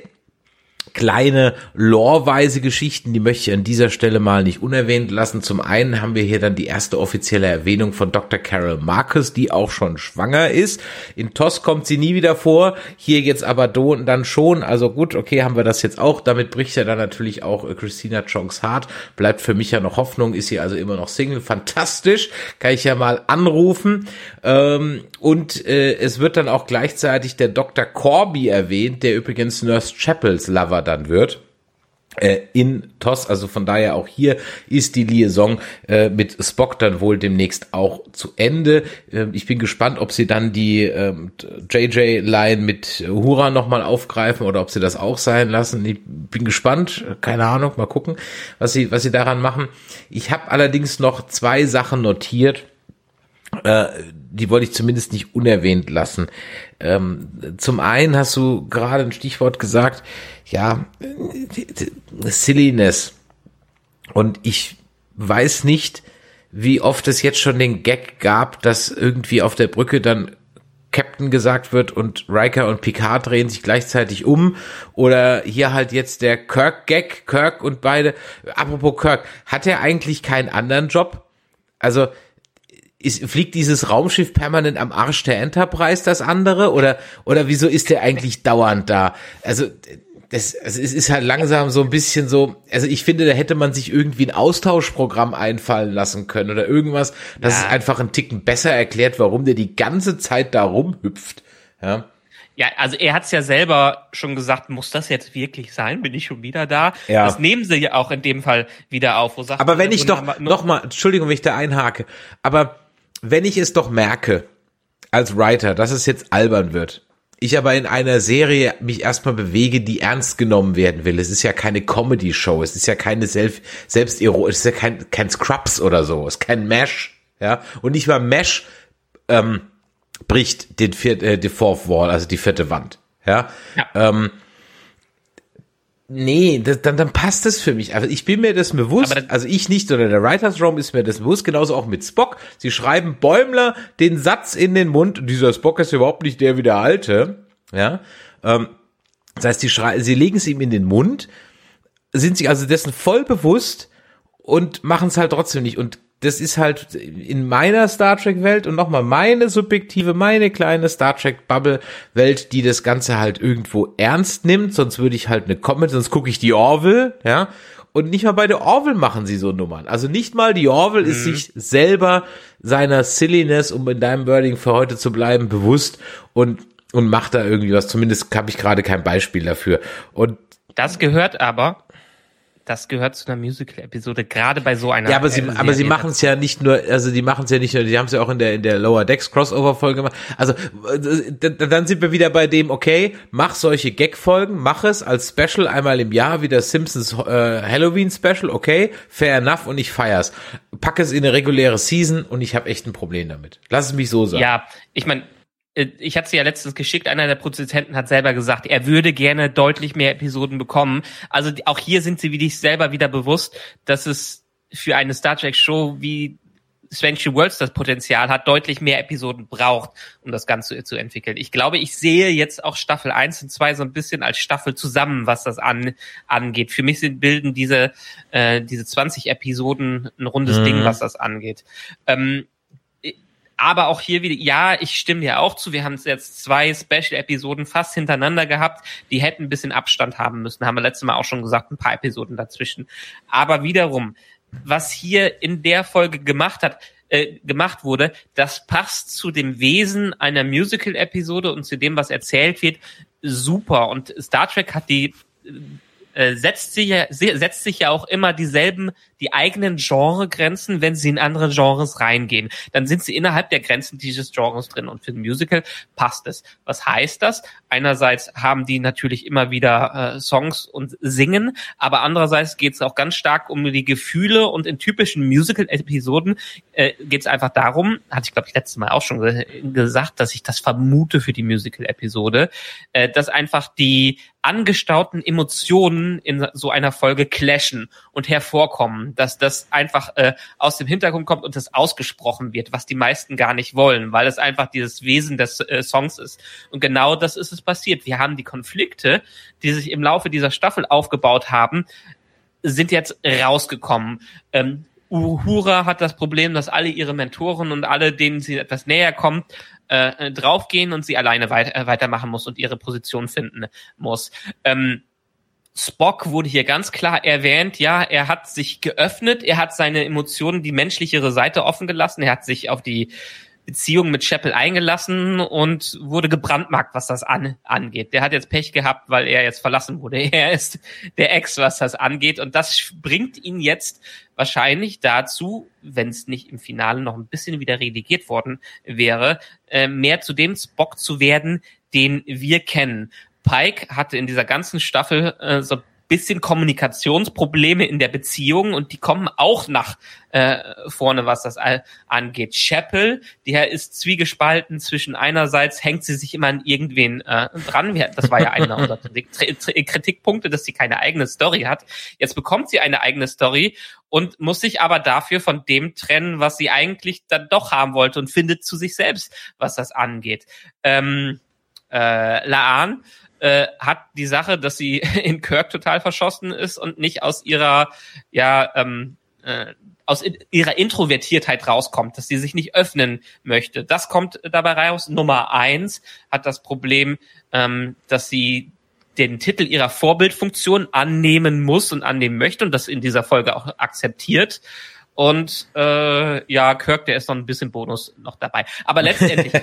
kleine loreweise Geschichten, die möchte ich an dieser Stelle mal nicht unerwähnt lassen. Zum einen haben wir hier dann die erste offizielle Erwähnung von Dr. Carol Marcus, die auch schon schwanger ist. In TOS kommt sie nie wieder vor, hier jetzt aber dann schon. Also gut, okay, haben wir das jetzt auch. Damit bricht ja dann natürlich auch äh, Christina Chong's Heart. Bleibt für mich ja noch Hoffnung, ist sie also immer noch Single. Fantastisch, kann ich ja mal anrufen. Ähm, und äh, es wird dann auch gleichzeitig der Dr. Corby erwähnt, der übrigens Nurse Chapels Lover dann wird äh, in TOS, also von daher auch hier ist die Liaison äh, mit Spock dann wohl demnächst auch zu Ende. Ähm, ich bin gespannt, ob sie dann die ähm, JJ-Line mit Hura nochmal aufgreifen oder ob sie das auch sein lassen. Ich bin gespannt, keine Ahnung, mal gucken, was sie, was sie daran machen. Ich habe allerdings noch zwei Sachen notiert, äh, die wollte ich zumindest nicht unerwähnt lassen. Ähm, zum einen hast du gerade ein Stichwort gesagt, ja, Silliness. Und ich weiß nicht, wie oft es jetzt schon den Gag gab, dass irgendwie auf der Brücke dann Captain gesagt wird und Riker und Picard drehen sich gleichzeitig um oder hier halt jetzt der Kirk-Gag, Kirk und beide. Apropos Kirk, hat er eigentlich keinen anderen Job? Also ist, fliegt dieses Raumschiff permanent am Arsch der Enterprise, das andere? Oder, oder wieso ist der eigentlich dauernd da? Also, das, also es ist halt langsam so ein bisschen so, also ich finde, da hätte man sich irgendwie ein Austauschprogramm einfallen lassen können oder irgendwas, das ja. ist einfach ein Ticken besser erklärt, warum der die ganze Zeit da rumhüpft. Ja. Ja, also er hat's ja selber schon gesagt, muss das jetzt wirklich sein? Bin ich schon wieder da? Ja. Das nehmen sie ja auch in dem Fall wieder auf. Wo sagt aber wenn ich doch, noch mal, Entschuldigung, wenn ich da einhake, aber wenn ich es doch merke, als Writer, dass es jetzt albern wird, ich aber in einer Serie mich erstmal bewege, die ernst genommen werden will. Es ist ja keine Comedy-Show, es ist ja keine Selbst Selbstiro, es ist ja kein, kein Scrubs oder so, es ist kein Mesh, ja. Und nicht mal Mesh ähm, bricht den vier, äh, die Fourth Wall, also die vierte Wand, ja. ja. Ähm, Nee, das, dann, dann passt das für mich. Also ich bin mir das bewusst, das also ich nicht, sondern der Writers Room ist mir das bewusst, genauso auch mit Spock. Sie schreiben Bäumler den Satz in den Mund, dieser Spock ist überhaupt nicht der wie der alte, ja. Ähm, das heißt, sie, sie legen es ihm in den Mund, sind sich also dessen voll bewusst und machen es halt trotzdem nicht. Und das ist halt in meiner Star Trek Welt und nochmal meine subjektive, meine kleine Star Trek Bubble Welt, die das Ganze halt irgendwo ernst nimmt, sonst würde ich halt eine Comedy, sonst gucke ich die Orville, ja, und nicht mal bei der Orville machen sie so Nummern. Also nicht mal die Orville mhm. ist sich selber seiner Silliness, um in deinem Wording für heute zu bleiben, bewusst und und macht da irgendwie was. Zumindest habe ich gerade kein Beispiel dafür. Und das gehört aber das gehört zu einer Musical-Episode, gerade bei so einer. Ja, aber sie, äh, aber sie machen es ja nicht nur, also die machen es ja nicht nur, die haben es ja auch in der in der Lower Decks Crossover-Folge gemacht. Also äh, dann sind wir wieder bei dem, okay, mach solche Gag-Folgen, mach es als Special einmal im Jahr, wie der Simpsons äh, Halloween-Special, okay, fair enough und ich feier's. Pack es in eine reguläre Season und ich habe echt ein Problem damit. Lass es mich so sagen. Ja, ich meine, ich hatte sie ja letztens geschickt, einer der Produzenten hat selber gesagt, er würde gerne deutlich mehr Episoden bekommen. Also auch hier sind sie wie dich selber wieder bewusst, dass es für eine Star Trek Show wie Strange Worlds das Potenzial hat, deutlich mehr Episoden braucht, um das Ganze zu entwickeln. Ich glaube, ich sehe jetzt auch Staffel 1 und 2 so ein bisschen als Staffel zusammen, was das an, angeht. Für mich sind, bilden diese, äh, diese 20 Episoden ein rundes mhm. Ding, was das angeht. Ähm, aber auch hier wieder, ja, ich stimme dir auch zu. Wir haben jetzt zwei Special-Episoden fast hintereinander gehabt. Die hätten ein bisschen Abstand haben müssen. Haben wir letztes Mal auch schon gesagt, ein paar Episoden dazwischen. Aber wiederum, was hier in der Folge gemacht hat, äh, gemacht wurde, das passt zu dem Wesen einer Musical-Episode und zu dem, was erzählt wird, super. Und Star Trek hat die äh, setzt sich ja, setzt sich ja auch immer dieselben, die eigenen Genregrenzen, wenn sie in andere Genres reingehen. Dann sind sie innerhalb der Grenzen dieses Genres drin und für ein Musical passt es. Was heißt das? Einerseits haben die natürlich immer wieder äh, Songs und singen, aber andererseits geht es auch ganz stark um die Gefühle und in typischen Musical-Episoden äh, geht es einfach darum, hatte ich glaube ich letztes Mal auch schon ge gesagt, dass ich das vermute für die Musical-Episode, äh, dass einfach die angestauten Emotionen in so einer Folge clashen und hervorkommen, dass das einfach äh, aus dem Hintergrund kommt und das ausgesprochen wird, was die meisten gar nicht wollen, weil es einfach dieses Wesen des äh, Songs ist. Und genau das ist es passiert. Wir haben die Konflikte, die sich im Laufe dieser Staffel aufgebaut haben, sind jetzt rausgekommen. Ähm, Uhura hat das Problem, dass alle ihre Mentoren und alle, denen sie etwas näher kommt, äh, draufgehen und sie alleine weit, äh, weitermachen muss und ihre Position finden muss. Ähm, Spock wurde hier ganz klar erwähnt, ja, er hat sich geöffnet, er hat seine Emotionen, die menschlichere Seite offen gelassen, er hat sich auf die Beziehung mit Chapel eingelassen und wurde gebrandmarkt, was das an, angeht. Der hat jetzt Pech gehabt, weil er jetzt verlassen wurde. Er ist der Ex, was das angeht. Und das bringt ihn jetzt wahrscheinlich dazu, wenn es nicht im Finale noch ein bisschen wieder redigiert worden wäre, äh, mehr zu dem Spock zu werden, den wir kennen. Pike hatte in dieser ganzen Staffel äh, so bisschen Kommunikationsprobleme in der Beziehung und die kommen auch nach äh, vorne, was das angeht. Chapel, der ist zwiegespalten zwischen einerseits hängt sie sich immer an irgendwen äh, dran. Das war ja einer unserer Kritikpunkte, dass sie keine eigene Story hat. Jetzt bekommt sie eine eigene Story und muss sich aber dafür von dem trennen, was sie eigentlich dann doch haben wollte und findet zu sich selbst, was das angeht. Ähm, äh, Laan äh, hat die Sache, dass sie in Kirk total verschossen ist und nicht aus ihrer ja ähm, äh, aus ihrer Introvertiertheit rauskommt, dass sie sich nicht öffnen möchte. Das kommt dabei raus. Nummer eins hat das Problem, ähm, dass sie den Titel ihrer Vorbildfunktion annehmen muss und annehmen möchte und das in dieser Folge auch akzeptiert. Und äh, ja, Kirk, der ist noch ein bisschen Bonus noch dabei. Aber letztendlich,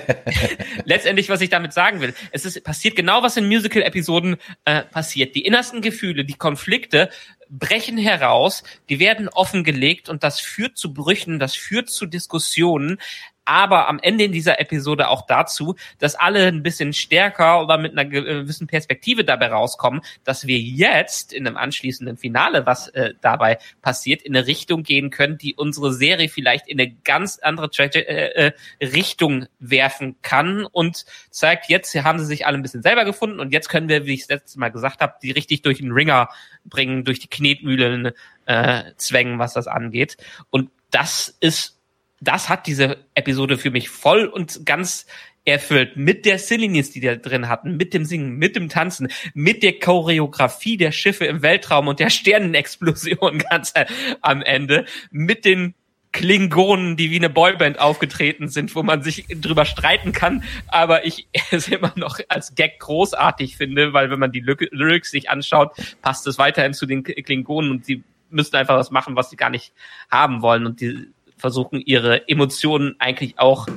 letztendlich, was ich damit sagen will, es ist passiert genau, was in Musical-Episoden äh, passiert. Die innersten Gefühle, die Konflikte brechen heraus, die werden offengelegt und das führt zu Brüchen, das führt zu Diskussionen aber am Ende in dieser Episode auch dazu, dass alle ein bisschen stärker oder mit einer gewissen Perspektive dabei rauskommen, dass wir jetzt in einem anschließenden Finale, was äh, dabei passiert, in eine Richtung gehen können, die unsere Serie vielleicht in eine ganz andere äh, äh, Richtung werfen kann und zeigt, jetzt haben sie sich alle ein bisschen selber gefunden und jetzt können wir, wie ich es letztes Mal gesagt habe, die richtig durch den Ringer bringen, durch die Knetmühlen äh, zwängen, was das angeht. Und das ist das hat diese Episode für mich voll und ganz erfüllt mit der Silliness, die da drin hatten, mit dem Singen, mit dem Tanzen, mit der Choreografie der Schiffe im Weltraum und der Sternenexplosion ganz am Ende, mit den Klingonen, die wie eine Boyband aufgetreten sind, wo man sich drüber streiten kann, aber ich es immer noch als Gag großartig finde, weil wenn man die Lyrics sich anschaut, passt es weiterhin zu den Klingonen und sie müssen einfach was machen, was sie gar nicht haben wollen und die versuchen ihre Emotionen eigentlich auch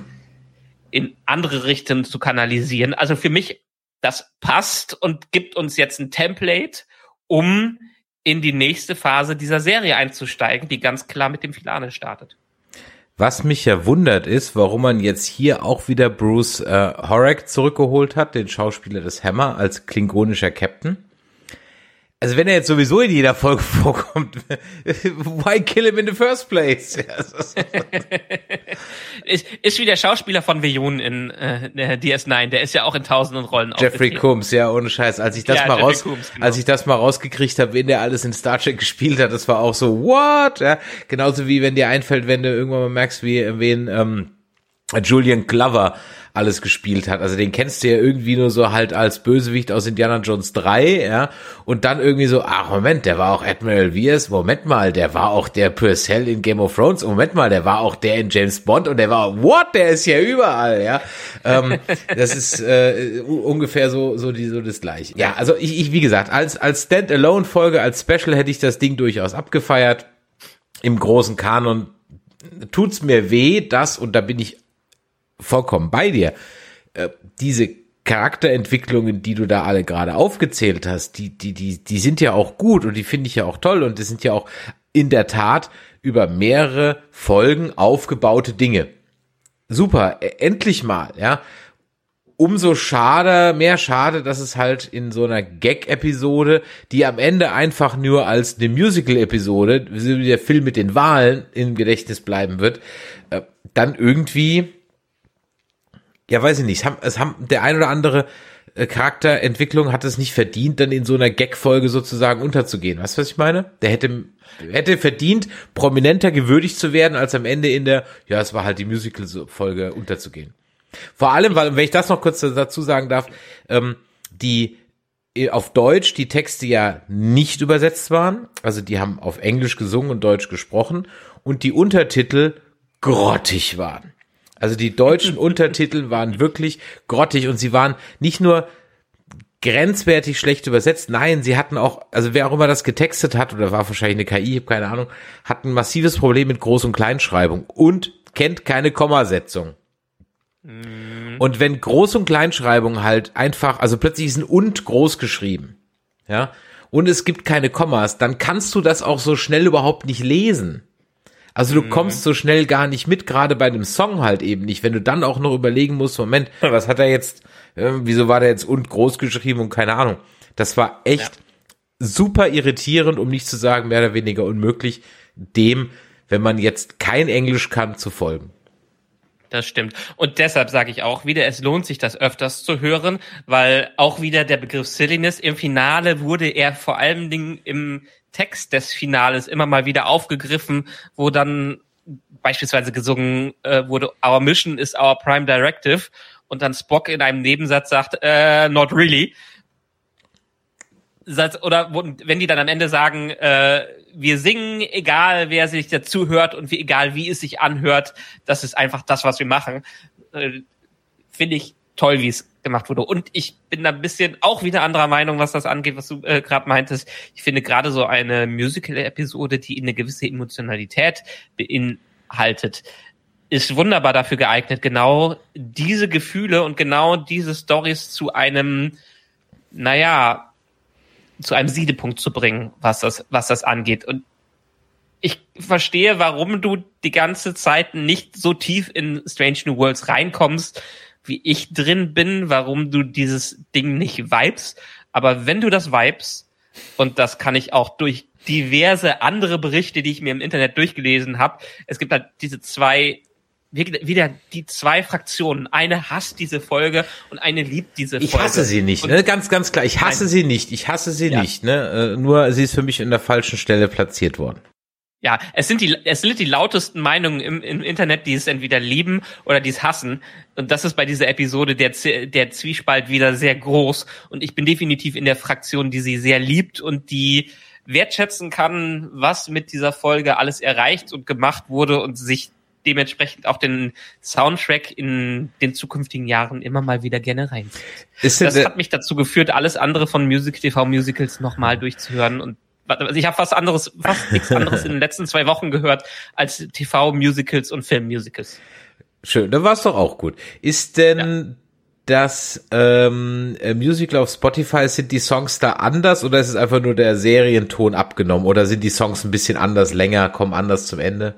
in andere Richtungen zu kanalisieren. Also für mich, das passt und gibt uns jetzt ein Template, um in die nächste Phase dieser Serie einzusteigen, die ganz klar mit dem Finale startet. Was mich ja wundert ist, warum man jetzt hier auch wieder Bruce äh, Horak zurückgeholt hat, den Schauspieler des Hammer als klingonischer Captain. Also wenn er jetzt sowieso in jeder Folge vorkommt, why kill him in the first place? ist, ist wie der Schauspieler von Veyun in äh, DS9, der ist ja auch in tausenden Rollen Jeffrey Combs, ja, ohne Scheiß. Als ich das ja, mal Jeffrey raus, Coombs, genau. als ich das mal rausgekriegt habe, wen der alles in Star Trek gespielt hat, das war auch so, what? Ja, genauso wie wenn dir einfällt, wenn du irgendwann mal merkst, wie wen ähm, Julian Glover alles gespielt hat. Also den kennst du ja irgendwie nur so halt als Bösewicht aus Indiana Jones 3, ja. Und dann irgendwie so, ach Moment, der war auch Admiral Viers, Moment mal, der war auch der Purcell in Game of Thrones, Moment mal, der war auch der in James Bond und der war, what, der ist ja überall, ja. ähm, das ist äh, ungefähr so, so, die, so das gleiche. Ja, also ich, ich wie gesagt, als, als Standalone-Folge, als Special hätte ich das Ding durchaus abgefeiert. Im großen Kanon tut's mir weh, dass, und da bin ich vollkommen bei dir. Äh, diese Charakterentwicklungen, die du da alle gerade aufgezählt hast, die, die, die, die sind ja auch gut und die finde ich ja auch toll und das sind ja auch in der Tat über mehrere Folgen aufgebaute Dinge. Super, e, endlich mal, ja. Umso schade, mehr schade, dass es halt in so einer Gag-Episode, die am Ende einfach nur als eine Musical-Episode, wie der Film mit den Wahlen im Gedächtnis bleiben wird, äh, dann irgendwie ja, weiß ich nicht, es haben, es haben der ein oder andere äh, Charakterentwicklung hat es nicht verdient, dann in so einer Gag-Folge sozusagen unterzugehen. Weißt du, was ich meine? Der hätte, hätte verdient, prominenter gewürdigt zu werden, als am Ende in der, ja, es war halt die Musical-Folge unterzugehen. Vor allem, weil, wenn ich das noch kurz dazu sagen darf, ähm, die äh, auf Deutsch die Texte ja nicht übersetzt waren, also die haben auf Englisch gesungen und Deutsch gesprochen und die Untertitel grottig waren. Also die deutschen Untertitel waren wirklich grottig und sie waren nicht nur grenzwertig schlecht übersetzt. Nein, sie hatten auch, also wer auch immer das getextet hat, oder war wahrscheinlich eine KI, ich habe keine Ahnung, hat ein massives Problem mit Groß- und Kleinschreibung und kennt keine Kommasetzung. Mhm. Und wenn Groß- und Kleinschreibung halt einfach, also plötzlich ist ein und groß geschrieben, ja, und es gibt keine Kommas, dann kannst du das auch so schnell überhaupt nicht lesen. Also du mhm. kommst so schnell gar nicht mit, gerade bei dem Song halt eben nicht. Wenn du dann auch noch überlegen musst, Moment, was hat er jetzt, äh, wieso war der jetzt und groß geschrieben und keine Ahnung. Das war echt, super irritierend, um nicht zu sagen mehr oder weniger unmöglich, dem, wenn man jetzt kein Englisch kann, zu folgen. Das stimmt. Und deshalb sage ich auch wieder, es lohnt sich, das öfters zu hören, weil auch wieder der Begriff Silliness im Finale wurde er vor allen Dingen im Text des Finales immer mal wieder aufgegriffen, wo dann beispielsweise gesungen äh, wurde, Our Mission is our Prime Directive und dann Spock in einem Nebensatz sagt, äh, not really. Oder wenn die dann am Ende sagen, äh, wir singen, egal wer sich dazu hört und wie, egal wie es sich anhört, das ist einfach das, was wir machen. Äh, Finde ich toll, wie es gemacht wurde. Und ich bin da ein bisschen auch wieder anderer Meinung, was das angeht, was du äh, gerade meintest. Ich finde gerade so eine Musical-Episode, die eine gewisse Emotionalität beinhaltet, ist wunderbar dafür geeignet, genau diese Gefühle und genau diese Stories zu einem, naja, zu einem Siedepunkt zu bringen, was das, was das angeht. Und ich verstehe, warum du die ganze Zeit nicht so tief in Strange New Worlds reinkommst, wie ich drin bin, warum du dieses Ding nicht vibes. Aber wenn du das vibes, und das kann ich auch durch diverse andere Berichte, die ich mir im Internet durchgelesen habe, es gibt halt diese zwei wieder die zwei Fraktionen. Eine hasst diese Folge und eine liebt diese Folge. Ich hasse sie nicht, ne? Ganz, ganz klar. Ich hasse Nein. sie nicht. Ich hasse sie ja. nicht, ne? Äh, nur sie ist für mich in der falschen Stelle platziert worden. Ja, es sind die, es sind die lautesten Meinungen im, im Internet, die es entweder lieben oder die es hassen. Und das ist bei dieser Episode der, der Zwiespalt wieder sehr groß. Und ich bin definitiv in der Fraktion, die sie sehr liebt und die wertschätzen kann, was mit dieser Folge alles erreicht und gemacht wurde und sich dementsprechend auch den Soundtrack in den zukünftigen Jahren immer mal wieder gerne reinzieht. Das hat mich dazu geführt, alles andere von Music TV Musicals nochmal durchzuhören und also ich habe fast anderes, fast nichts anderes in den letzten zwei Wochen gehört als TV-Musicals und Film-Musicals. Schön, dann war's doch auch gut. Ist denn ja. das ähm, äh, Musical auf Spotify, sind die Songs da anders oder ist es einfach nur der Serienton abgenommen oder sind die Songs ein bisschen anders, länger, kommen anders zum Ende?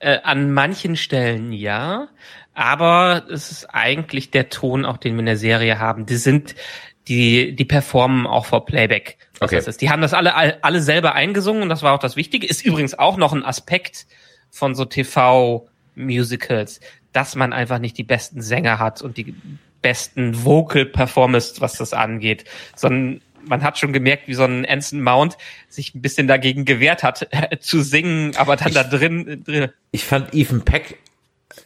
Äh, an manchen Stellen ja, aber es ist eigentlich der Ton, auch den wir in der Serie haben. Die sind, die, die performen auch vor Playback. Okay. Das ist. Die haben das alle, alle selber eingesungen und das war auch das Wichtige. Ist übrigens auch noch ein Aspekt von so TV-Musicals, dass man einfach nicht die besten Sänger hat und die besten Vocal Performance, was das angeht, sondern man hat schon gemerkt, wie so ein Anson Mount sich ein bisschen dagegen gewehrt hat, äh, zu singen, aber dann ich, da drin, drin. Ich fand Ethan Peck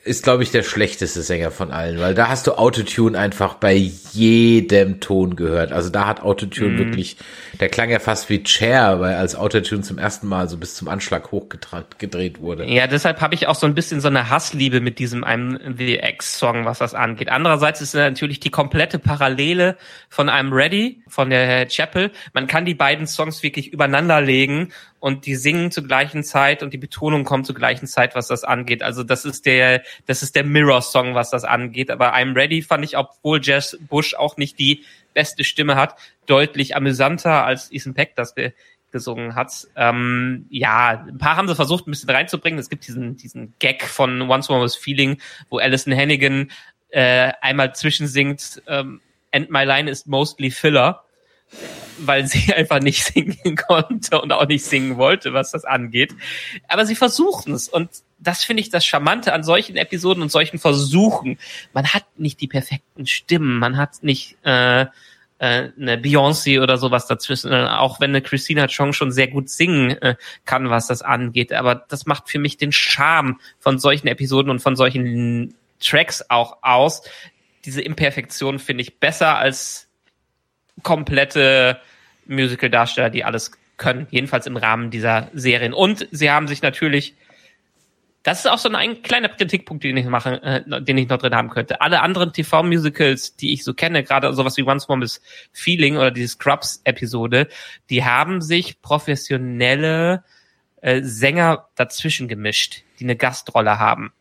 ist, glaube ich, der schlechteste Sänger von allen, weil da hast du Autotune einfach bei jedem Ton gehört. Also da hat Autotune mm. wirklich, der klang ja fast wie Chair, weil als Autotune zum ersten Mal so bis zum Anschlag hochgedreht wurde. Ja, deshalb habe ich auch so ein bisschen so eine Hassliebe mit diesem einem VX-Song, was das angeht. Andererseits ist natürlich die komplette Parallele von I'm Ready, von der Chapel. Man kann die beiden Songs wirklich übereinander legen und die singen zur gleichen Zeit und die Betonung kommt zur gleichen Zeit, was das angeht. Also das ist der, das ist der Mirror-Song, was das angeht. Aber I'm Ready fand ich, obwohl Jess Bush auch nicht die beste Stimme hat, deutlich amüsanter als Ethan Peck das ge gesungen hat. Ähm, ja, ein paar haben sie versucht, ein bisschen reinzubringen. Es gibt diesen, diesen Gag von Once More Was Feeling, wo Alison Hannigan äh, einmal zwischensingt, ähm, And my line is mostly filler weil sie einfach nicht singen konnte und auch nicht singen wollte, was das angeht. Aber sie versuchen es und das finde ich das Charmante an solchen Episoden und solchen Versuchen. Man hat nicht die perfekten Stimmen, man hat nicht äh, äh, eine Beyoncé oder sowas dazwischen, äh, auch wenn eine Christina Chong schon sehr gut singen äh, kann, was das angeht. Aber das macht für mich den Charme von solchen Episoden und von solchen Tracks auch aus. Diese Imperfektion finde ich besser als komplette Musical-Darsteller, die alles können, jedenfalls im Rahmen dieser Serien. Und sie haben sich natürlich, das ist auch so ein, ein kleiner Kritikpunkt, den ich machen, äh, den ich noch drin haben könnte. Alle anderen TV-Musicals, die ich so kenne, gerade sowas wie Once More Miss Feeling oder die Scrubs-Episode, die haben sich professionelle äh, Sänger dazwischen gemischt, die eine Gastrolle haben.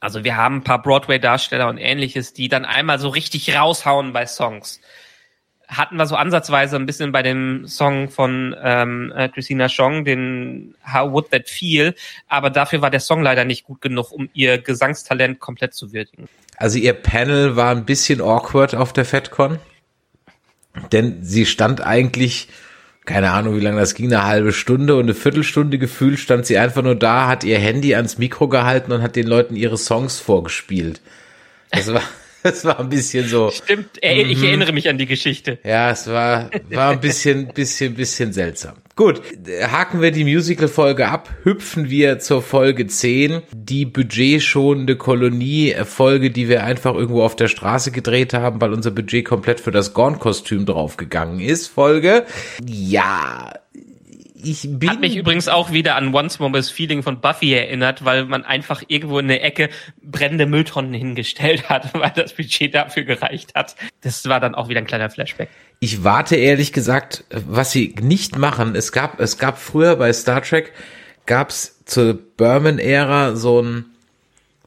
Also wir haben ein paar Broadway-Darsteller und ähnliches, die dann einmal so richtig raushauen bei Songs hatten wir so ansatzweise ein bisschen bei dem Song von ähm, äh, Christina Chong, den How Would That Feel, aber dafür war der Song leider nicht gut genug, um ihr Gesangstalent komplett zu würdigen. Also ihr Panel war ein bisschen awkward auf der FedCon? denn sie stand eigentlich, keine Ahnung, wie lange das ging, eine halbe Stunde und eine Viertelstunde gefühlt stand sie einfach nur da, hat ihr Handy ans Mikro gehalten und hat den Leuten ihre Songs vorgespielt. Das war, das war ein bisschen so. Stimmt, ich mhm. erinnere mich an die Geschichte. Ja, es war, war ein bisschen, bisschen, bisschen seltsam. Gut, haken wir die Musical-Folge ab, hüpfen wir zur Folge 10, die budgetschonende Kolonie-Folge, die wir einfach irgendwo auf der Straße gedreht haben, weil unser Budget komplett für das Gorn-Kostüm draufgegangen ist. Folge, ja, ich bin Hat mich übrigens auch wieder an Once More This Feeling von Buffy erinnert, weil man einfach irgendwo in der Ecke brennende Mülltonnen hingestellt hat, weil das Budget dafür gereicht hat. Das war dann auch wieder ein kleiner Flashback. Ich warte ehrlich gesagt, was sie nicht machen. Es gab, es gab früher bei Star Trek, gab's zur Berman-Ära so ein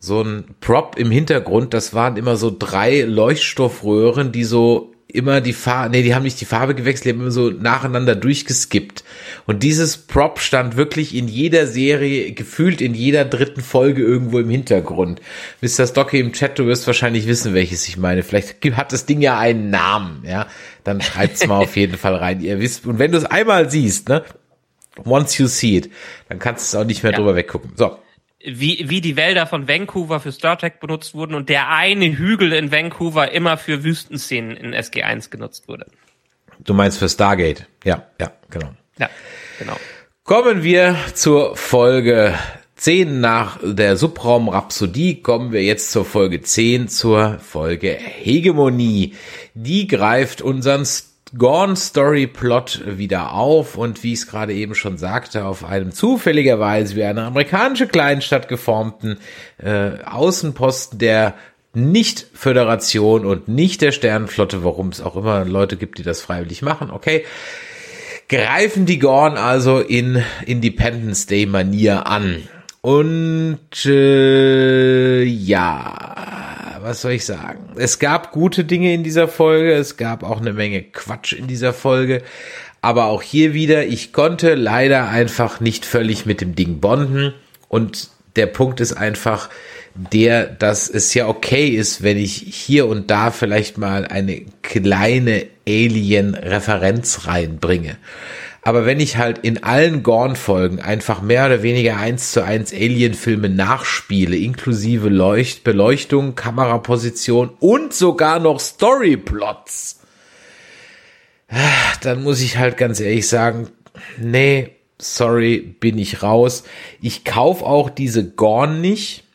so ein Prop im Hintergrund, das waren immer so drei Leuchtstoffröhren, die so immer die Farbe, nee, die haben nicht die Farbe gewechselt, die haben immer so nacheinander durchgeskippt. Und dieses Prop stand wirklich in jeder Serie, gefühlt in jeder dritten Folge irgendwo im Hintergrund. Mr. Stocky im Chat, du wirst wahrscheinlich wissen, welches ich meine. Vielleicht hat das Ding ja einen Namen, ja. Dann schreibt's mal auf jeden Fall rein. Ihr wisst, und wenn du es einmal siehst, ne, once you see it, dann kannst du es auch nicht mehr ja. drüber weggucken. So wie, wie die Wälder von Vancouver für Star Trek benutzt wurden und der eine Hügel in Vancouver immer für Wüstenszenen in SG1 genutzt wurde. Du meinst für Stargate? Ja, ja, genau. Ja, genau. Kommen wir zur Folge 10 nach der Subraum-Rhapsodie kommen wir jetzt zur Folge 10, zur Folge Hegemonie. Die greift unseren Gone Story Plot wieder auf und wie ich es gerade eben schon sagte, auf einem zufälligerweise wie eine amerikanische Kleinstadt geformten äh, Außenposten der nicht Föderation und nicht der Sternenflotte, warum es auch immer Leute gibt, die das freiwillig machen, okay, greifen die Gorn also in Independence Day Manier an. Und äh, ja, was soll ich sagen? Es gab gute Dinge in dieser Folge, es gab auch eine Menge Quatsch in dieser Folge, aber auch hier wieder, ich konnte leider einfach nicht völlig mit dem Ding bonden und der Punkt ist einfach der, dass es ja okay ist, wenn ich hier und da vielleicht mal eine kleine Alien-Referenz reinbringe. Aber wenn ich halt in allen Gorn-Folgen einfach mehr oder weniger eins zu eins Alien-Filme nachspiele, inklusive Leucht Beleuchtung, Kameraposition und sogar noch Storyplots, dann muss ich halt ganz ehrlich sagen, nee, sorry, bin ich raus. Ich kauf auch diese Gorn nicht.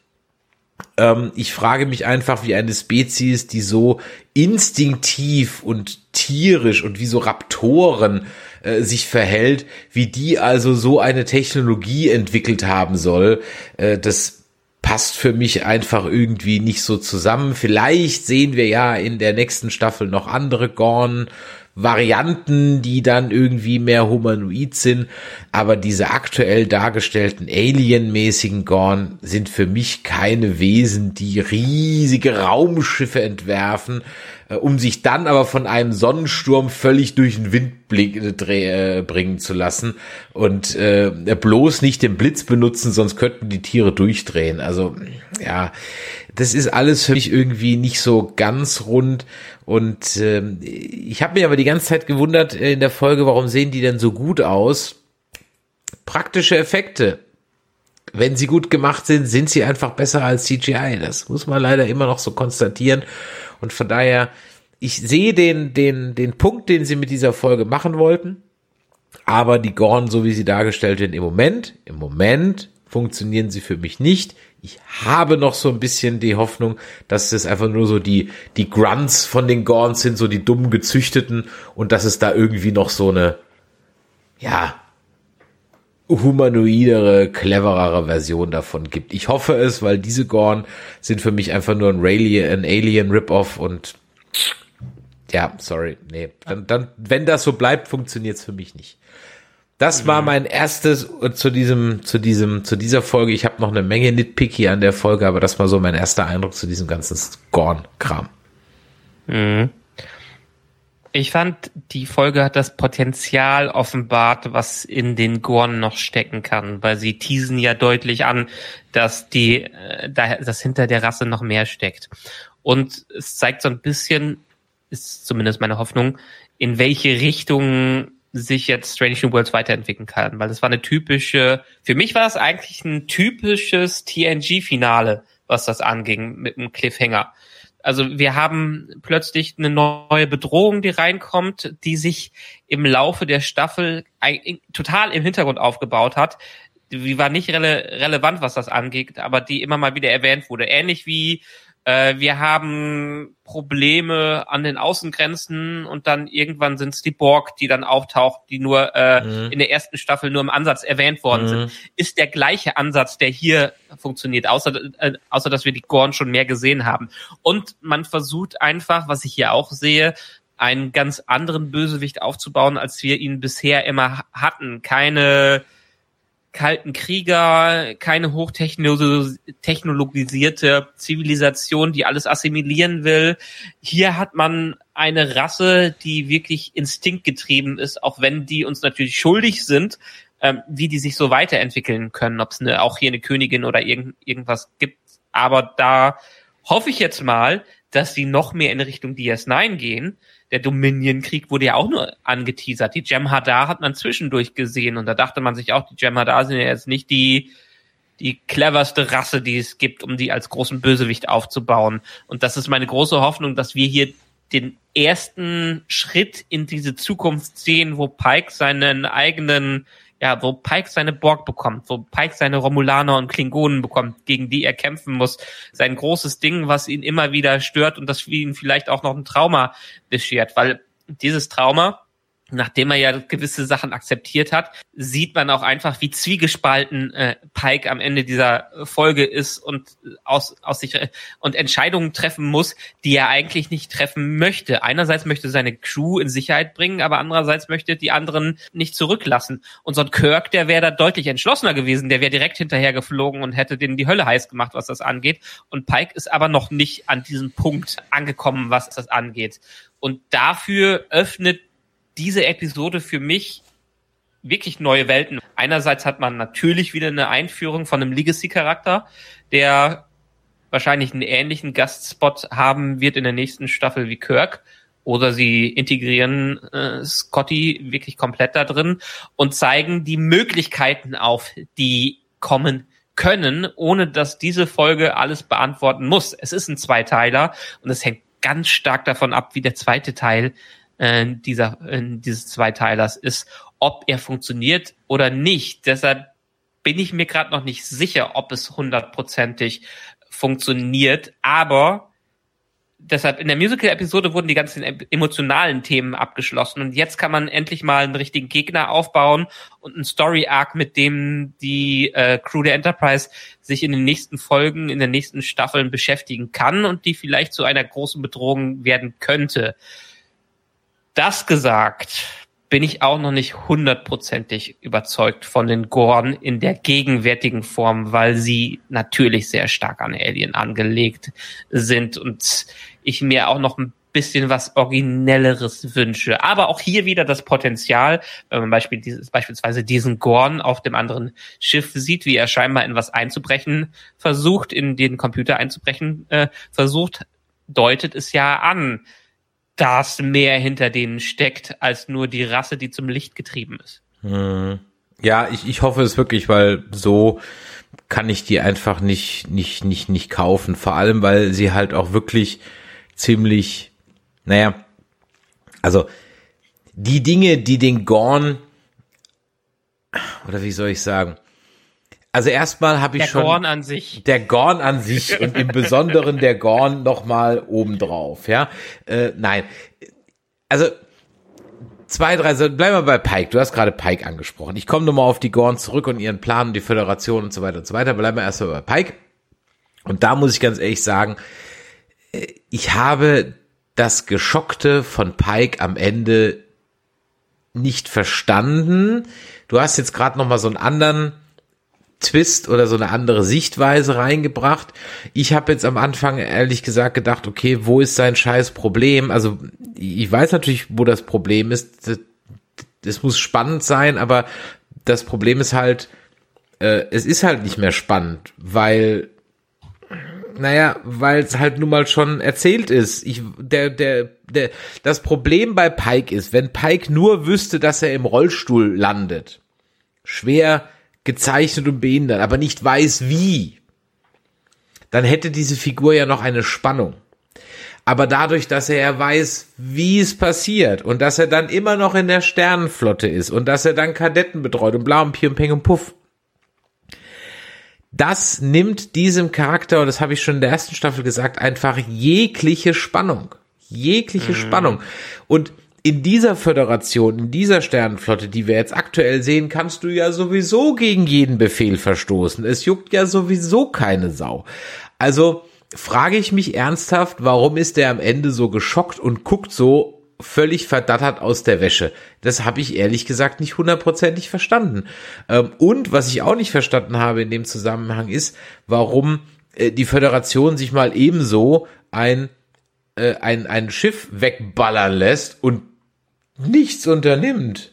Ähm, ich frage mich einfach, wie eine Spezies, die so instinktiv und tierisch und wie so Raptoren äh, sich verhält, wie die also so eine Technologie entwickelt haben soll, äh, das passt für mich einfach irgendwie nicht so zusammen. Vielleicht sehen wir ja in der nächsten Staffel noch andere Gorn Varianten, die dann irgendwie mehr humanoid sind, aber diese aktuell dargestellten alienmäßigen Gorn sind für mich keine Wesen, die riesige Raumschiffe entwerfen, um sich dann aber von einem Sonnensturm völlig durch den Wind blick, äh, bringen zu lassen und äh, bloß nicht den Blitz benutzen, sonst könnten die Tiere durchdrehen. Also ja, das ist alles für mich irgendwie nicht so ganz rund und äh, ich habe mich aber die ganze Zeit gewundert in der Folge, warum sehen die denn so gut aus? Praktische Effekte wenn sie gut gemacht sind, sind sie einfach besser als CGI. Das muss man leider immer noch so konstatieren. Und von daher, ich sehe den, den, den Punkt, den sie mit dieser Folge machen wollten. Aber die Gorn, so wie sie dargestellt werden, im Moment, im Moment funktionieren sie für mich nicht. Ich habe noch so ein bisschen die Hoffnung, dass es einfach nur so die, die Grunts von den Gorns sind, so die dummen Gezüchteten und dass es da irgendwie noch so eine, ja, humanoidere, cleverere Version davon gibt. Ich hoffe es, weil diese Gorn sind für mich einfach nur ein Alien, ein Alien Rip-Off und ja, sorry, nee. Dann, dann, wenn das so bleibt, funktioniert es für mich nicht. Das war mhm. mein erstes zu diesem, zu diesem, zu dieser Folge. Ich habe noch eine Menge Nitpicky an der Folge, aber das war so mein erster Eindruck zu diesem ganzen Gorn-Kram. Mhm. Ich fand, die Folge hat das Potenzial offenbart, was in den Gorn noch stecken kann, weil sie teasen ja deutlich an, dass die, äh, dass hinter der Rasse noch mehr steckt. Und es zeigt so ein bisschen, ist zumindest meine Hoffnung, in welche Richtung sich jetzt Strange New Worlds weiterentwickeln kann, weil das war eine typische, für mich war es eigentlich ein typisches TNG-Finale, was das anging, mit einem Cliffhanger. Also wir haben plötzlich eine neue Bedrohung, die reinkommt, die sich im Laufe der Staffel total im Hintergrund aufgebaut hat. Die war nicht rele relevant, was das angeht, aber die immer mal wieder erwähnt wurde. Ähnlich wie äh, wir haben Probleme an den Außengrenzen und dann irgendwann sind es die Borg, die dann auftaucht, die nur äh, mhm. in der ersten Staffel nur im Ansatz erwähnt worden mhm. sind. Ist der gleiche Ansatz, der hier funktioniert, außer, äh, außer dass wir die Gorn schon mehr gesehen haben. Und man versucht einfach, was ich hier auch sehe, einen ganz anderen Bösewicht aufzubauen, als wir ihn bisher immer hatten. Keine kalten Krieger, keine hochtechnologisierte Zivilisation, die alles assimilieren will. Hier hat man eine Rasse, die wirklich instinktgetrieben ist, auch wenn die uns natürlich schuldig sind, ähm, wie die sich so weiterentwickeln können, ob es eine, auch hier eine Königin oder irgend, irgendwas gibt. Aber da hoffe ich jetzt mal, dass sie noch mehr in Richtung DS9 gehen, der Dominion-Krieg wurde ja auch nur angeteasert. Die Jem'Hadar hat man zwischendurch gesehen und da dachte man sich auch, die Jem'Hadar sind ja jetzt nicht die, die cleverste Rasse, die es gibt, um die als großen Bösewicht aufzubauen. Und das ist meine große Hoffnung, dass wir hier den ersten Schritt in diese Zukunft sehen, wo Pike seinen eigenen ja, wo Pike seine Borg bekommt, wo Pike seine Romulaner und Klingonen bekommt, gegen die er kämpfen muss. Sein großes Ding, was ihn immer wieder stört und das ihn vielleicht auch noch ein Trauma beschert, weil dieses Trauma nachdem er ja gewisse Sachen akzeptiert hat, sieht man auch einfach, wie zwiegespalten äh, Pike am Ende dieser Folge ist und aus, aus sich und Entscheidungen treffen muss, die er eigentlich nicht treffen möchte. Einerseits möchte seine Crew in Sicherheit bringen, aber andererseits möchte die anderen nicht zurücklassen. Und so ein Kirk, der wäre da deutlich entschlossener gewesen, der wäre direkt hinterher geflogen und hätte denen die Hölle heiß gemacht, was das angeht. Und Pike ist aber noch nicht an diesem Punkt angekommen, was das angeht. Und dafür öffnet diese Episode für mich wirklich neue Welten. Einerseits hat man natürlich wieder eine Einführung von einem Legacy-Charakter, der wahrscheinlich einen ähnlichen Gastspot haben wird in der nächsten Staffel wie Kirk. Oder sie integrieren äh, Scotty wirklich komplett da drin und zeigen die Möglichkeiten auf, die kommen können, ohne dass diese Folge alles beantworten muss. Es ist ein Zweiteiler und es hängt ganz stark davon ab, wie der zweite Teil äh, dieser, äh, dieses Zweiteilers ist, ob er funktioniert oder nicht. Deshalb bin ich mir gerade noch nicht sicher, ob es hundertprozentig funktioniert, aber deshalb in der Musical-Episode wurden die ganzen emotionalen Themen abgeschlossen und jetzt kann man endlich mal einen richtigen Gegner aufbauen und einen Story-Arc, mit dem die äh, Crew der Enterprise sich in den nächsten Folgen, in den nächsten Staffeln beschäftigen kann und die vielleicht zu einer großen Bedrohung werden könnte. Das gesagt, bin ich auch noch nicht hundertprozentig überzeugt von den Gorn in der gegenwärtigen Form, weil sie natürlich sehr stark an Alien angelegt sind und ich mir auch noch ein bisschen was Originelleres wünsche. Aber auch hier wieder das Potenzial, wenn man Beispiel dieses, beispielsweise diesen Gorn auf dem anderen Schiff sieht, wie er scheinbar in was einzubrechen versucht, in den Computer einzubrechen äh, versucht, deutet es ja an, dass mehr hinter denen steckt, als nur die Rasse, die zum Licht getrieben ist. Hm. Ja, ich, ich hoffe es wirklich, weil so kann ich die einfach nicht, nicht, nicht, nicht kaufen. Vor allem, weil sie halt auch wirklich ziemlich, naja, also die Dinge, die den Gorn, oder wie soll ich sagen, also erstmal habe ich der schon der Gorn an sich, der Gorn an sich und im Besonderen der Gorn noch mal obendrauf, ja. Äh, nein, also zwei, drei, so, bleiben wir bei Pike. Du hast gerade Pike angesprochen. Ich komme nochmal auf die Gorn zurück und ihren Plan und die Föderation und so weiter und so weiter. Bleiben wir erstmal bei Pike. Und da muss ich ganz ehrlich sagen, äh, ich habe das Geschockte von Pike am Ende nicht verstanden. Du hast jetzt gerade noch mal so einen anderen Twist oder so eine andere Sichtweise reingebracht. Ich habe jetzt am Anfang ehrlich gesagt gedacht, okay, wo ist sein scheiß Problem? Also ich weiß natürlich, wo das Problem ist. Es muss spannend sein, aber das Problem ist halt, äh, es ist halt nicht mehr spannend, weil Naja, weil es halt nun mal schon erzählt ist. Ich, der, der, der, das Problem bei Pike ist, wenn Pike nur wüsste, dass er im Rollstuhl landet, schwer gezeichnet und behindert, aber nicht weiß wie, dann hätte diese Figur ja noch eine Spannung. Aber dadurch, dass er ja weiß, wie es passiert und dass er dann immer noch in der Sternenflotte ist und dass er dann Kadetten betreut und bla und Pi und Peng und Puff, das nimmt diesem Charakter, und das habe ich schon in der ersten Staffel gesagt, einfach jegliche Spannung. Jegliche mhm. Spannung. Und in dieser Föderation, in dieser Sternenflotte, die wir jetzt aktuell sehen, kannst du ja sowieso gegen jeden Befehl verstoßen. Es juckt ja sowieso keine Sau. Also frage ich mich ernsthaft, warum ist der am Ende so geschockt und guckt so völlig verdattert aus der Wäsche. Das habe ich ehrlich gesagt nicht hundertprozentig verstanden. Ähm, und was ich auch nicht verstanden habe in dem Zusammenhang ist, warum äh, die Föderation sich mal ebenso ein, äh, ein, ein Schiff wegballern lässt und nichts unternimmt.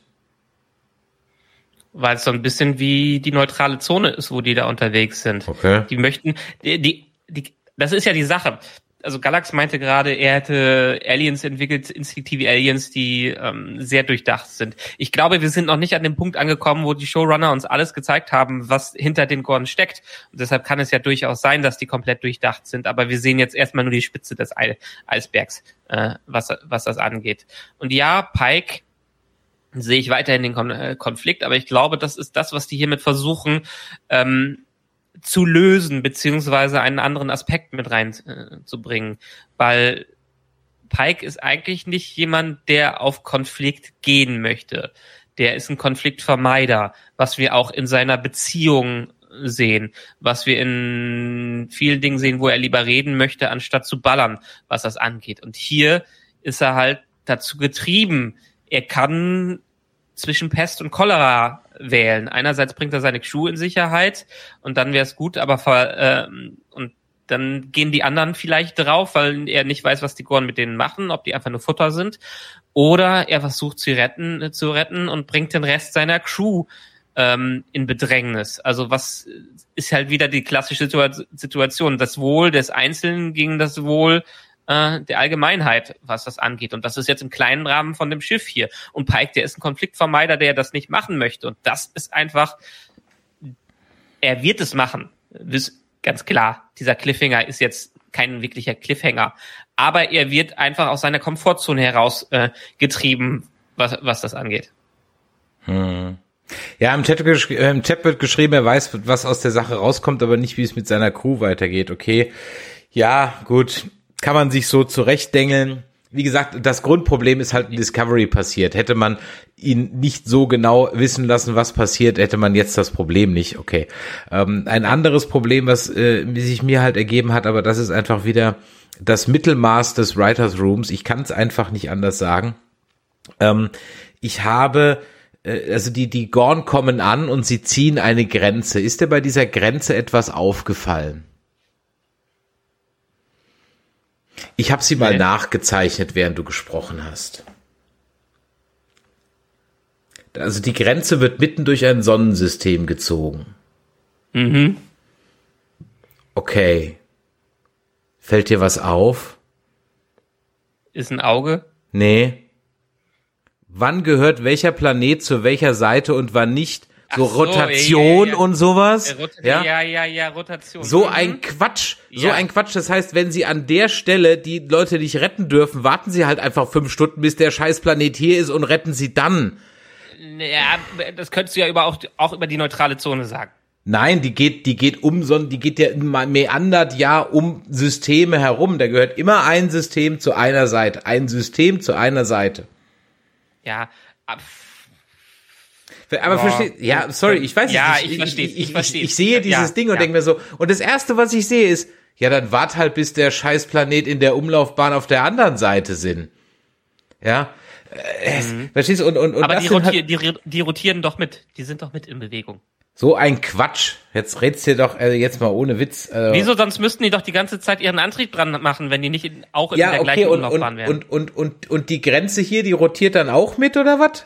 Weil es so ein bisschen wie die neutrale Zone ist, wo die da unterwegs sind. Okay. Die möchten, die, die, die das ist ja die Sache also Galax meinte gerade, er hätte Aliens entwickelt, instinktive Aliens, die ähm, sehr durchdacht sind. Ich glaube, wir sind noch nicht an dem Punkt angekommen, wo die Showrunner uns alles gezeigt haben, was hinter den Gorn steckt. Und deshalb kann es ja durchaus sein, dass die komplett durchdacht sind. Aber wir sehen jetzt erstmal nur die Spitze des Eisbergs, äh, was, was das angeht. Und ja, Pike sehe ich weiterhin den äh, Konflikt, aber ich glaube, das ist das, was die hiermit versuchen, ähm, zu lösen, beziehungsweise einen anderen Aspekt mit reinzubringen. Äh, Weil Pike ist eigentlich nicht jemand, der auf Konflikt gehen möchte. Der ist ein Konfliktvermeider, was wir auch in seiner Beziehung sehen, was wir in vielen Dingen sehen, wo er lieber reden möchte, anstatt zu ballern, was das angeht. Und hier ist er halt dazu getrieben. Er kann zwischen Pest und Cholera wählen. Einerseits bringt er seine Crew in Sicherheit und dann wäre es gut, aber äh, und dann gehen die anderen vielleicht drauf, weil er nicht weiß, was die Gorn mit denen machen, ob die einfach nur Futter sind. Oder er versucht zu retten, äh, zu retten und bringt den Rest seiner Crew ähm, in Bedrängnis. Also was ist halt wieder die klassische Situation. Das Wohl des Einzelnen gegen das Wohl äh, der Allgemeinheit, was das angeht. Und das ist jetzt im kleinen Rahmen von dem Schiff hier. Und Pike, der ist ein Konfliktvermeider, der das nicht machen möchte. Und das ist einfach, er wird es machen. Das ganz klar. Dieser Cliffhanger ist jetzt kein wirklicher Cliffhanger. Aber er wird einfach aus seiner Komfortzone heraus äh, getrieben, was, was das angeht. Hm. Ja, im Chat, äh, im Chat wird geschrieben, er weiß, was aus der Sache rauskommt, aber nicht, wie es mit seiner Crew weitergeht. Okay. Ja, gut kann man sich so zurechtdengeln. Wie gesagt, das Grundproblem ist halt in Discovery passiert. Hätte man ihn nicht so genau wissen lassen, was passiert, hätte man jetzt das Problem nicht. Okay. Ähm, ein anderes Problem, was äh, sich mir halt ergeben hat, aber das ist einfach wieder das Mittelmaß des Writers Rooms. Ich kann es einfach nicht anders sagen. Ähm, ich habe äh, also die, die Gorn kommen an und sie ziehen eine Grenze. Ist dir bei dieser Grenze etwas aufgefallen? Ich habe sie mal nee. nachgezeichnet, während du gesprochen hast. Also die Grenze wird mitten durch ein Sonnensystem gezogen. Mhm. Okay. Fällt dir was auf? Ist ein Auge? Nee. Wann gehört welcher Planet zu welcher Seite und wann nicht? So, so Rotation ja, ja, ja. und sowas. Ja, ja, ja, ja, Rotation. So mhm. ein Quatsch, so ein Quatsch. Das heißt, wenn sie an der Stelle die Leute nicht retten dürfen, warten sie halt einfach fünf Stunden, bis der Scheißplanet hier ist und retten sie dann. Ja, das könntest du ja über auch, auch über die neutrale Zone sagen. Nein, die geht, die geht um, sondern die geht ja meandert ja um Systeme herum. Da gehört immer ein System zu einer Seite, ein System zu einer Seite. Ja, aber verstehe, ja, sorry, ich weiß ja, nicht. Ich, ich verstehe, ich, ich, verstehe. Ich, ich, sehe dieses ja, Ding und ja. denke mir so, und das erste, was ich sehe, ist, ja, dann wart halt, bis der Scheißplanet in der Umlaufbahn auf der anderen Seite sind. Ja. Äh, mhm. Verstehst du? Und, und, und Aber die, rotier, halt, die, die rotieren doch mit. Die sind doch mit in Bewegung. So ein Quatsch. Jetzt redst du doch äh, jetzt mal ohne Witz. Äh, Wieso sonst müssten die doch die ganze Zeit ihren Antrieb dran machen, wenn die nicht in, auch in ja, der okay, gleichen und, Umlaufbahn und, wären? Und, und, und, und die Grenze hier, die rotiert dann auch mit oder was?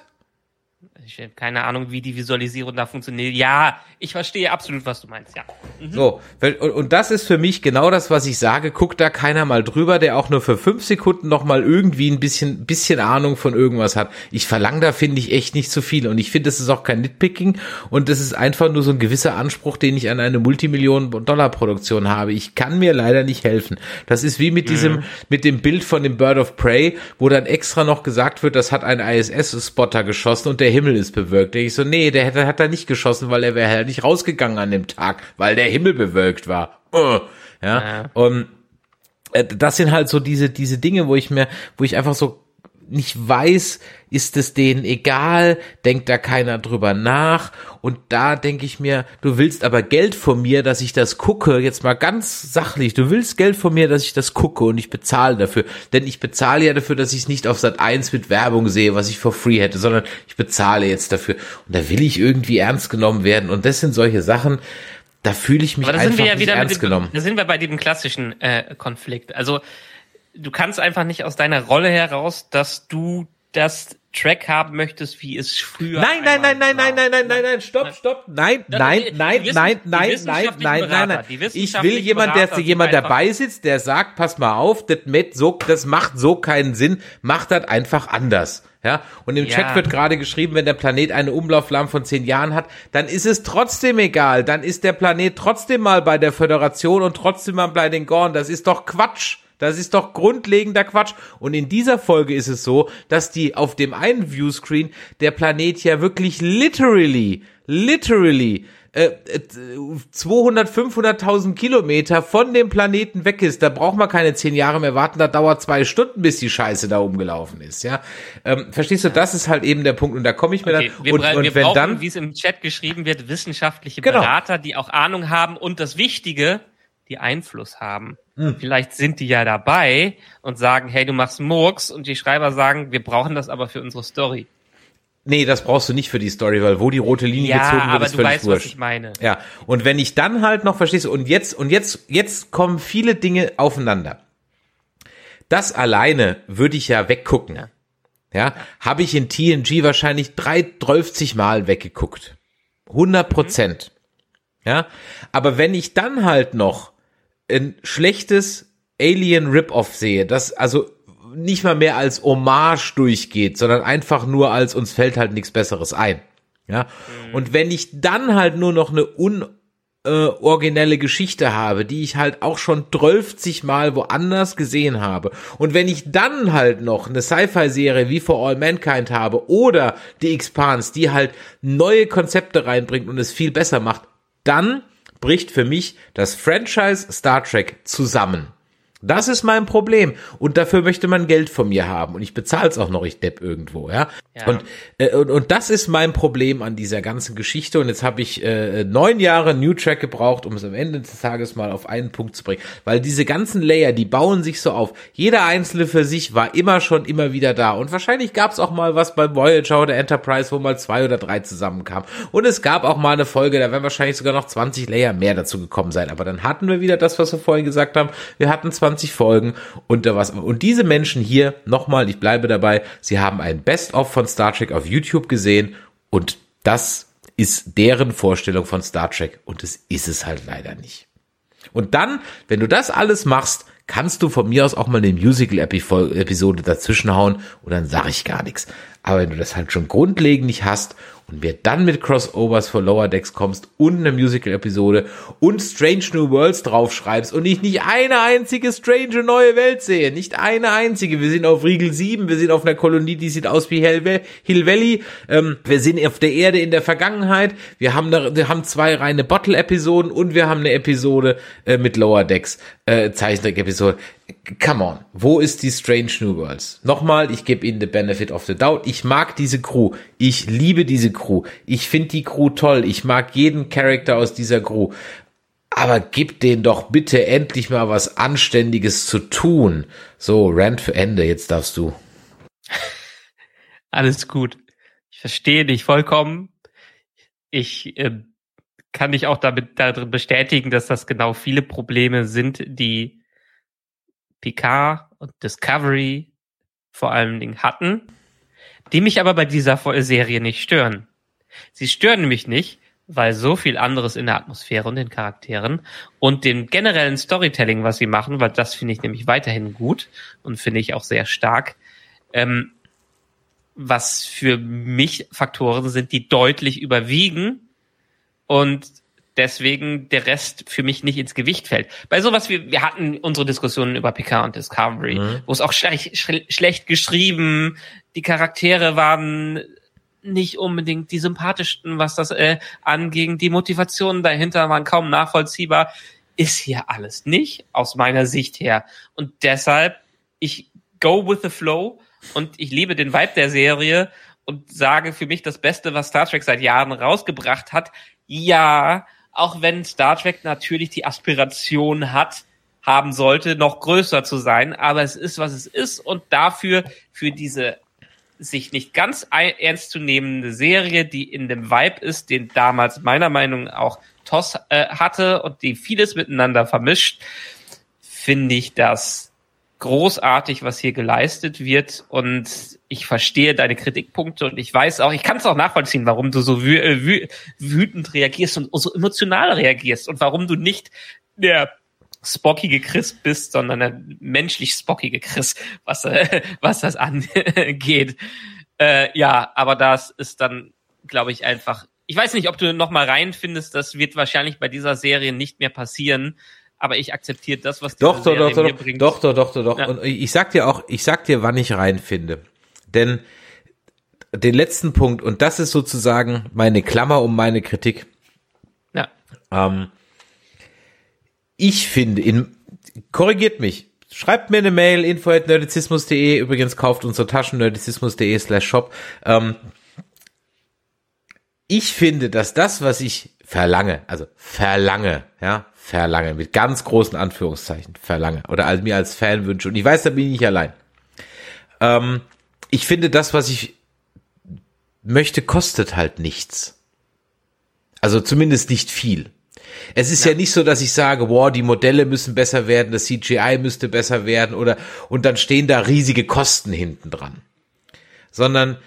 Ich habe keine Ahnung, wie die Visualisierung da funktioniert. Ja, ich verstehe absolut, was du meinst, ja. Mhm. So, und, das ist für mich genau das, was ich sage. Guckt da keiner mal drüber, der auch nur für fünf Sekunden noch mal irgendwie ein bisschen, bisschen Ahnung von irgendwas hat. Ich verlange da, finde ich, echt nicht zu viel. Und ich finde, das ist auch kein Nitpicking. Und das ist einfach nur so ein gewisser Anspruch, den ich an eine Multimillionen-Dollar-Produktion habe. Ich kann mir leider nicht helfen. Das ist wie mit mhm. diesem, mit dem Bild von dem Bird of Prey, wo dann extra noch gesagt wird, das hat ein ISS-Spotter geschossen und der Himmel ist bewölkt. ich so, nee, der hätte, hat da nicht geschossen, weil er wäre halt nicht rausgegangen an dem Tag, weil der Himmel bewölkt war. Uh, ja. ja. Und äh, das sind halt so diese, diese Dinge, wo ich mir, wo ich einfach so nicht weiß, ist es denen egal, denkt da keiner drüber nach. Und da denke ich mir, du willst aber Geld von mir, dass ich das gucke, jetzt mal ganz sachlich, du willst Geld von mir, dass ich das gucke und ich bezahle dafür, denn ich bezahle ja dafür, dass ich es nicht auf Sat 1 mit Werbung sehe, was ich for free hätte, sondern ich bezahle jetzt dafür. Und da will ich irgendwie ernst genommen werden. Und das sind solche Sachen, da fühle ich mich einfach ja nicht ernst dem, genommen. Da sind wir bei dem klassischen äh, Konflikt. Also du kannst einfach nicht aus deiner Rolle heraus, dass du das Track haben möchtest, wie es früher. Nein, nein, nein, nein, nein, nein, nein, nein, nein, stopp, stopp, nein, nein, nein, nein, nein, nein, nein, nein, nein. Ich will jemand, der jemand dabei sitzt, der sagt, pass mal auf, das mit so, das macht so keinen Sinn, macht das einfach anders. Ja, und im ja. Chat wird gerade geschrieben, wenn der Planet eine Umlauflahn von zehn Jahren hat, dann ist es trotzdem egal. Dann ist der Planet trotzdem mal bei der Föderation und trotzdem mal bei den Gorn. Das ist doch Quatsch. Das ist doch grundlegender Quatsch. Und in dieser Folge ist es so, dass die auf dem einen Viewscreen der Planet ja wirklich literally, literally 200, 500.000 Kilometer von dem Planeten weg ist, da braucht man keine zehn Jahre mehr warten, da dauert zwei Stunden, bis die Scheiße da umgelaufen ist, ja. Ähm, verstehst du, das ist halt eben der Punkt und da komme ich mir okay, dann, wir, und, und wir wenn brauchen, dann, wie es im Chat geschrieben wird, wissenschaftliche genau. Berater, die auch Ahnung haben und das Wichtige, die Einfluss haben. Hm. Vielleicht sind die ja dabei und sagen, hey, du machst Murks und die Schreiber sagen, wir brauchen das aber für unsere Story. Nee, das brauchst du nicht für die Story, weil wo die rote Linie ja, gezogen wird, ist völlig weißt, wurscht. Was ich meine. Ja, und wenn ich dann halt noch verstehst und jetzt und jetzt jetzt kommen viele Dinge aufeinander. Das alleine würde ich ja weggucken. Ja, ja habe ich in TNG wahrscheinlich drei, 30 Mal weggeguckt. 100 Prozent. Mhm. Ja, aber wenn ich dann halt noch ein schlechtes Alien Rip-Off sehe, das also nicht mal mehr als Hommage durchgeht, sondern einfach nur als uns fällt halt nichts Besseres ein. Ja. Mhm. Und wenn ich dann halt nur noch eine un äh, originelle Geschichte habe, die ich halt auch schon 12 Mal woanders gesehen habe. Und wenn ich dann halt noch eine Sci-Fi-Serie wie For All Mankind habe oder die Expans, die halt neue Konzepte reinbringt und es viel besser macht, dann bricht für mich das Franchise Star Trek zusammen. Das ist mein Problem. Und dafür möchte man Geld von mir haben. Und ich bezahle es auch noch, ich depp irgendwo, ja. ja. Und, äh, und, und das ist mein Problem an dieser ganzen Geschichte. Und jetzt habe ich äh, neun Jahre New Track gebraucht, um es am Ende des Tages mal auf einen Punkt zu bringen. Weil diese ganzen Layer, die bauen sich so auf. Jeder einzelne für sich war immer schon immer wieder da. Und wahrscheinlich gab es auch mal was bei Voyager oder Enterprise, wo mal zwei oder drei zusammenkamen. Und es gab auch mal eine Folge, da werden wahrscheinlich sogar noch 20 Layer mehr dazu gekommen sein. Aber dann hatten wir wieder das, was wir vorhin gesagt haben. Wir hatten 20 20 Folgen und da was. Und diese Menschen hier, nochmal, ich bleibe dabei, sie haben ein Best-of von Star Trek auf YouTube gesehen und das ist deren Vorstellung von Star Trek und es ist es halt leider nicht. Und dann, wenn du das alles machst, kannst du von mir aus auch mal eine Musical-Episode dazwischenhauen und dann sage ich gar nichts. Aber wenn du das halt schon grundlegend nicht hast und wir dann mit Crossovers for Lower Decks kommst und eine Musical-Episode und Strange New Worlds draufschreibst und ich nicht eine einzige strange neue Welt sehe, nicht eine einzige. Wir sind auf Riegel 7, wir sind auf einer Kolonie, die sieht aus wie Hill, Hill Valley, ähm, wir sind auf der Erde in der Vergangenheit, wir haben, da, wir haben zwei reine Bottle-Episoden und wir haben eine Episode äh, mit Lower Decks, äh, Zeichentrick-Episode come on, wo ist die Strange New Worlds? Nochmal, ich gebe Ihnen the benefit of the doubt. Ich mag diese Crew. Ich liebe diese Crew. Ich finde die Crew toll. Ich mag jeden Charakter aus dieser Crew. Aber gib denen doch bitte endlich mal was Anständiges zu tun. So, Rant für Ende. Jetzt darfst du. Alles gut. Ich verstehe dich vollkommen. Ich äh, kann dich auch damit darin bestätigen, dass das genau viele Probleme sind, die Picard und Discovery vor allen Dingen hatten. die mich aber bei dieser Serie nicht stören. Sie stören mich nicht, weil so viel anderes in der Atmosphäre und den Charakteren und dem generellen Storytelling, was sie machen, weil das finde ich nämlich weiterhin gut und finde ich auch sehr stark, ähm, was für mich Faktoren sind, die deutlich überwiegen und deswegen der Rest für mich nicht ins Gewicht fällt. Bei sowas wie, wir hatten unsere Diskussionen über Picard und Discovery, mhm. wo es auch schlecht, schlecht geschrieben, die Charaktere waren nicht unbedingt die sympathischsten, was das äh, anging. Die Motivationen dahinter waren kaum nachvollziehbar. Ist hier alles nicht, aus meiner Sicht her. Und deshalb, ich go with the flow und ich liebe den Vibe der Serie und sage für mich das Beste, was Star Trek seit Jahren rausgebracht hat. Ja, auch wenn Star Trek natürlich die Aspiration hat, haben sollte, noch größer zu sein, aber es ist, was es ist. Und dafür, für diese sich nicht ganz ernst zu nehmende Serie, die in dem Vibe ist, den damals meiner Meinung nach auch Toss äh, hatte und die vieles miteinander vermischt, finde ich das großartig, was hier geleistet wird und ich verstehe deine Kritikpunkte und ich weiß auch, ich kann es auch nachvollziehen, warum du so wü äh, wü wütend reagierst und so emotional reagierst und warum du nicht der spockige Chris bist, sondern der menschlich spockige Chris, was, äh, was das angeht. Äh, ja, aber das ist dann, glaube ich, einfach. Ich weiß nicht, ob du noch mal reinfindest. Das wird wahrscheinlich bei dieser Serie nicht mehr passieren. Aber ich akzeptiere das, was diese doch, doch, doch, mir bringt. Doch, doch, doch, doch, doch. Ja. Und ich sag dir auch, ich sag dir, wann ich reinfinde. Denn den letzten Punkt, und das ist sozusagen meine Klammer um meine Kritik. Ja. Ähm, ich finde, in, korrigiert mich, schreibt mir eine Mail, info.nerdizismus.de, übrigens kauft unsere Taschen, nerdizismus.de slash shop. Ähm, ich finde, dass das, was ich verlange, also verlange, ja, verlange, mit ganz großen Anführungszeichen, verlange, oder als mir als Fan wünsche, und ich weiß, da bin ich nicht allein. Ähm, ich finde, das, was ich möchte, kostet halt nichts. Also zumindest nicht viel. Es ist ja. ja. nicht so, dass ich sage, wow, die Modelle müssen besser werden, das CGI müsste besser werden oder und dann stehen da riesige Kosten hinten dran. Sondern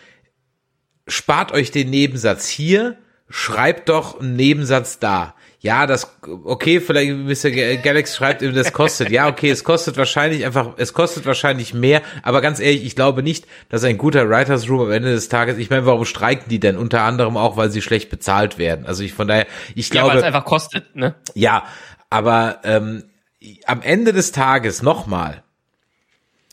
spart euch den Nebensatz hier, schreibt doch einen Nebensatz da ja, das, okay, vielleicht Mr. Galax schreibt eben, das kostet. Ja, okay, es kostet wahrscheinlich einfach, es kostet wahrscheinlich mehr, aber ganz ehrlich, ich glaube nicht, dass ein guter Writers Room am Ende des Tages, ich meine, warum streiken die denn? Unter anderem auch, weil sie schlecht bezahlt werden. Also ich von daher, ich glaube. Ja, weil es einfach kostet, ne? Ja, aber ähm, am Ende des Tages nochmal,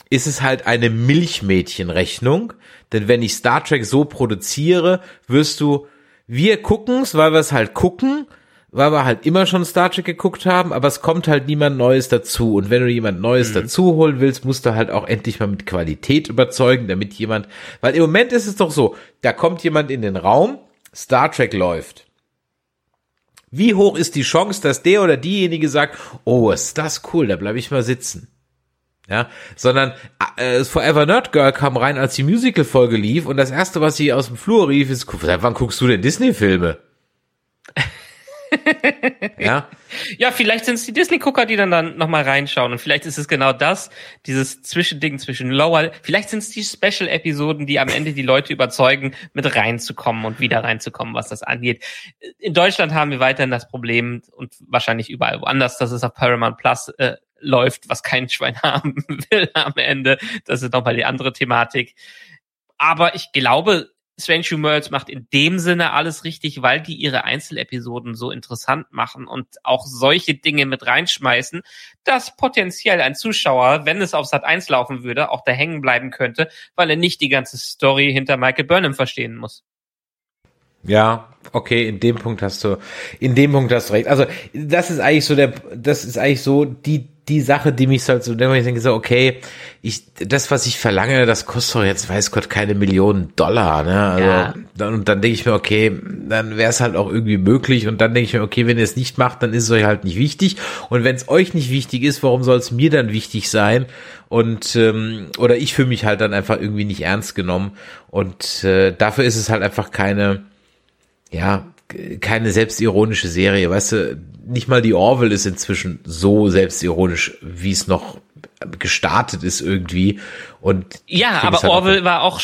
ist es halt eine Milchmädchenrechnung, denn wenn ich Star Trek so produziere, wirst du, wir gucken's, weil wir es halt gucken, weil wir halt immer schon Star Trek geguckt haben, aber es kommt halt niemand Neues dazu. Und wenn du jemand Neues mhm. dazu holen willst, musst du halt auch endlich mal mit Qualität überzeugen, damit jemand, weil im Moment ist es doch so, da kommt jemand in den Raum, Star Trek läuft. Wie hoch ist die Chance, dass der oder diejenige sagt, oh, ist das cool, da bleibe ich mal sitzen. Ja, sondern äh, Forever Nerd Girl kam rein, als die Musical-Folge lief und das erste, was sie aus dem Flur rief, ist, wann guckst du denn Disney-Filme? Ja. Ja, vielleicht sind es die Disney-Gucker, die dann, dann nochmal reinschauen. Und vielleicht ist es genau das, dieses Zwischending zwischen Lower. Vielleicht sind es die Special-Episoden, die am Ende die Leute überzeugen, mit reinzukommen und wieder reinzukommen, was das angeht. In Deutschland haben wir weiterhin das Problem und wahrscheinlich überall woanders, dass es auf Paramount Plus äh, läuft, was kein Schwein haben will am Ende. Das ist nochmal die andere Thematik. Aber ich glaube, Strange New Worlds macht in dem Sinne alles richtig, weil die ihre Einzelepisoden so interessant machen und auch solche Dinge mit reinschmeißen, dass potenziell ein Zuschauer, wenn es auf Sat 1 laufen würde, auch da hängen bleiben könnte, weil er nicht die ganze Story hinter Michael Burnham verstehen muss. Ja, okay, in dem Punkt hast du, in dem Punkt hast du recht. Also, das ist eigentlich so der, das ist eigentlich so die, die Sache, die mich halt so, wenn ich denke so, okay, ich, das, was ich verlange, das kostet doch jetzt, weiß Gott, keine Millionen Dollar, ne? Also, ja. dann, und dann denke ich mir, okay, dann wäre es halt auch irgendwie möglich und dann denke ich mir, okay, wenn ihr es nicht macht, dann ist es euch halt nicht wichtig und wenn es euch nicht wichtig ist, warum soll es mir dann wichtig sein? Und, ähm, oder ich fühle mich halt dann einfach irgendwie nicht ernst genommen und äh, dafür ist es halt einfach keine, ja, keine selbstironische Serie, weißt du, nicht mal die Orville ist inzwischen so selbstironisch, wie es noch gestartet ist irgendwie. Und ja, aber Orville war auch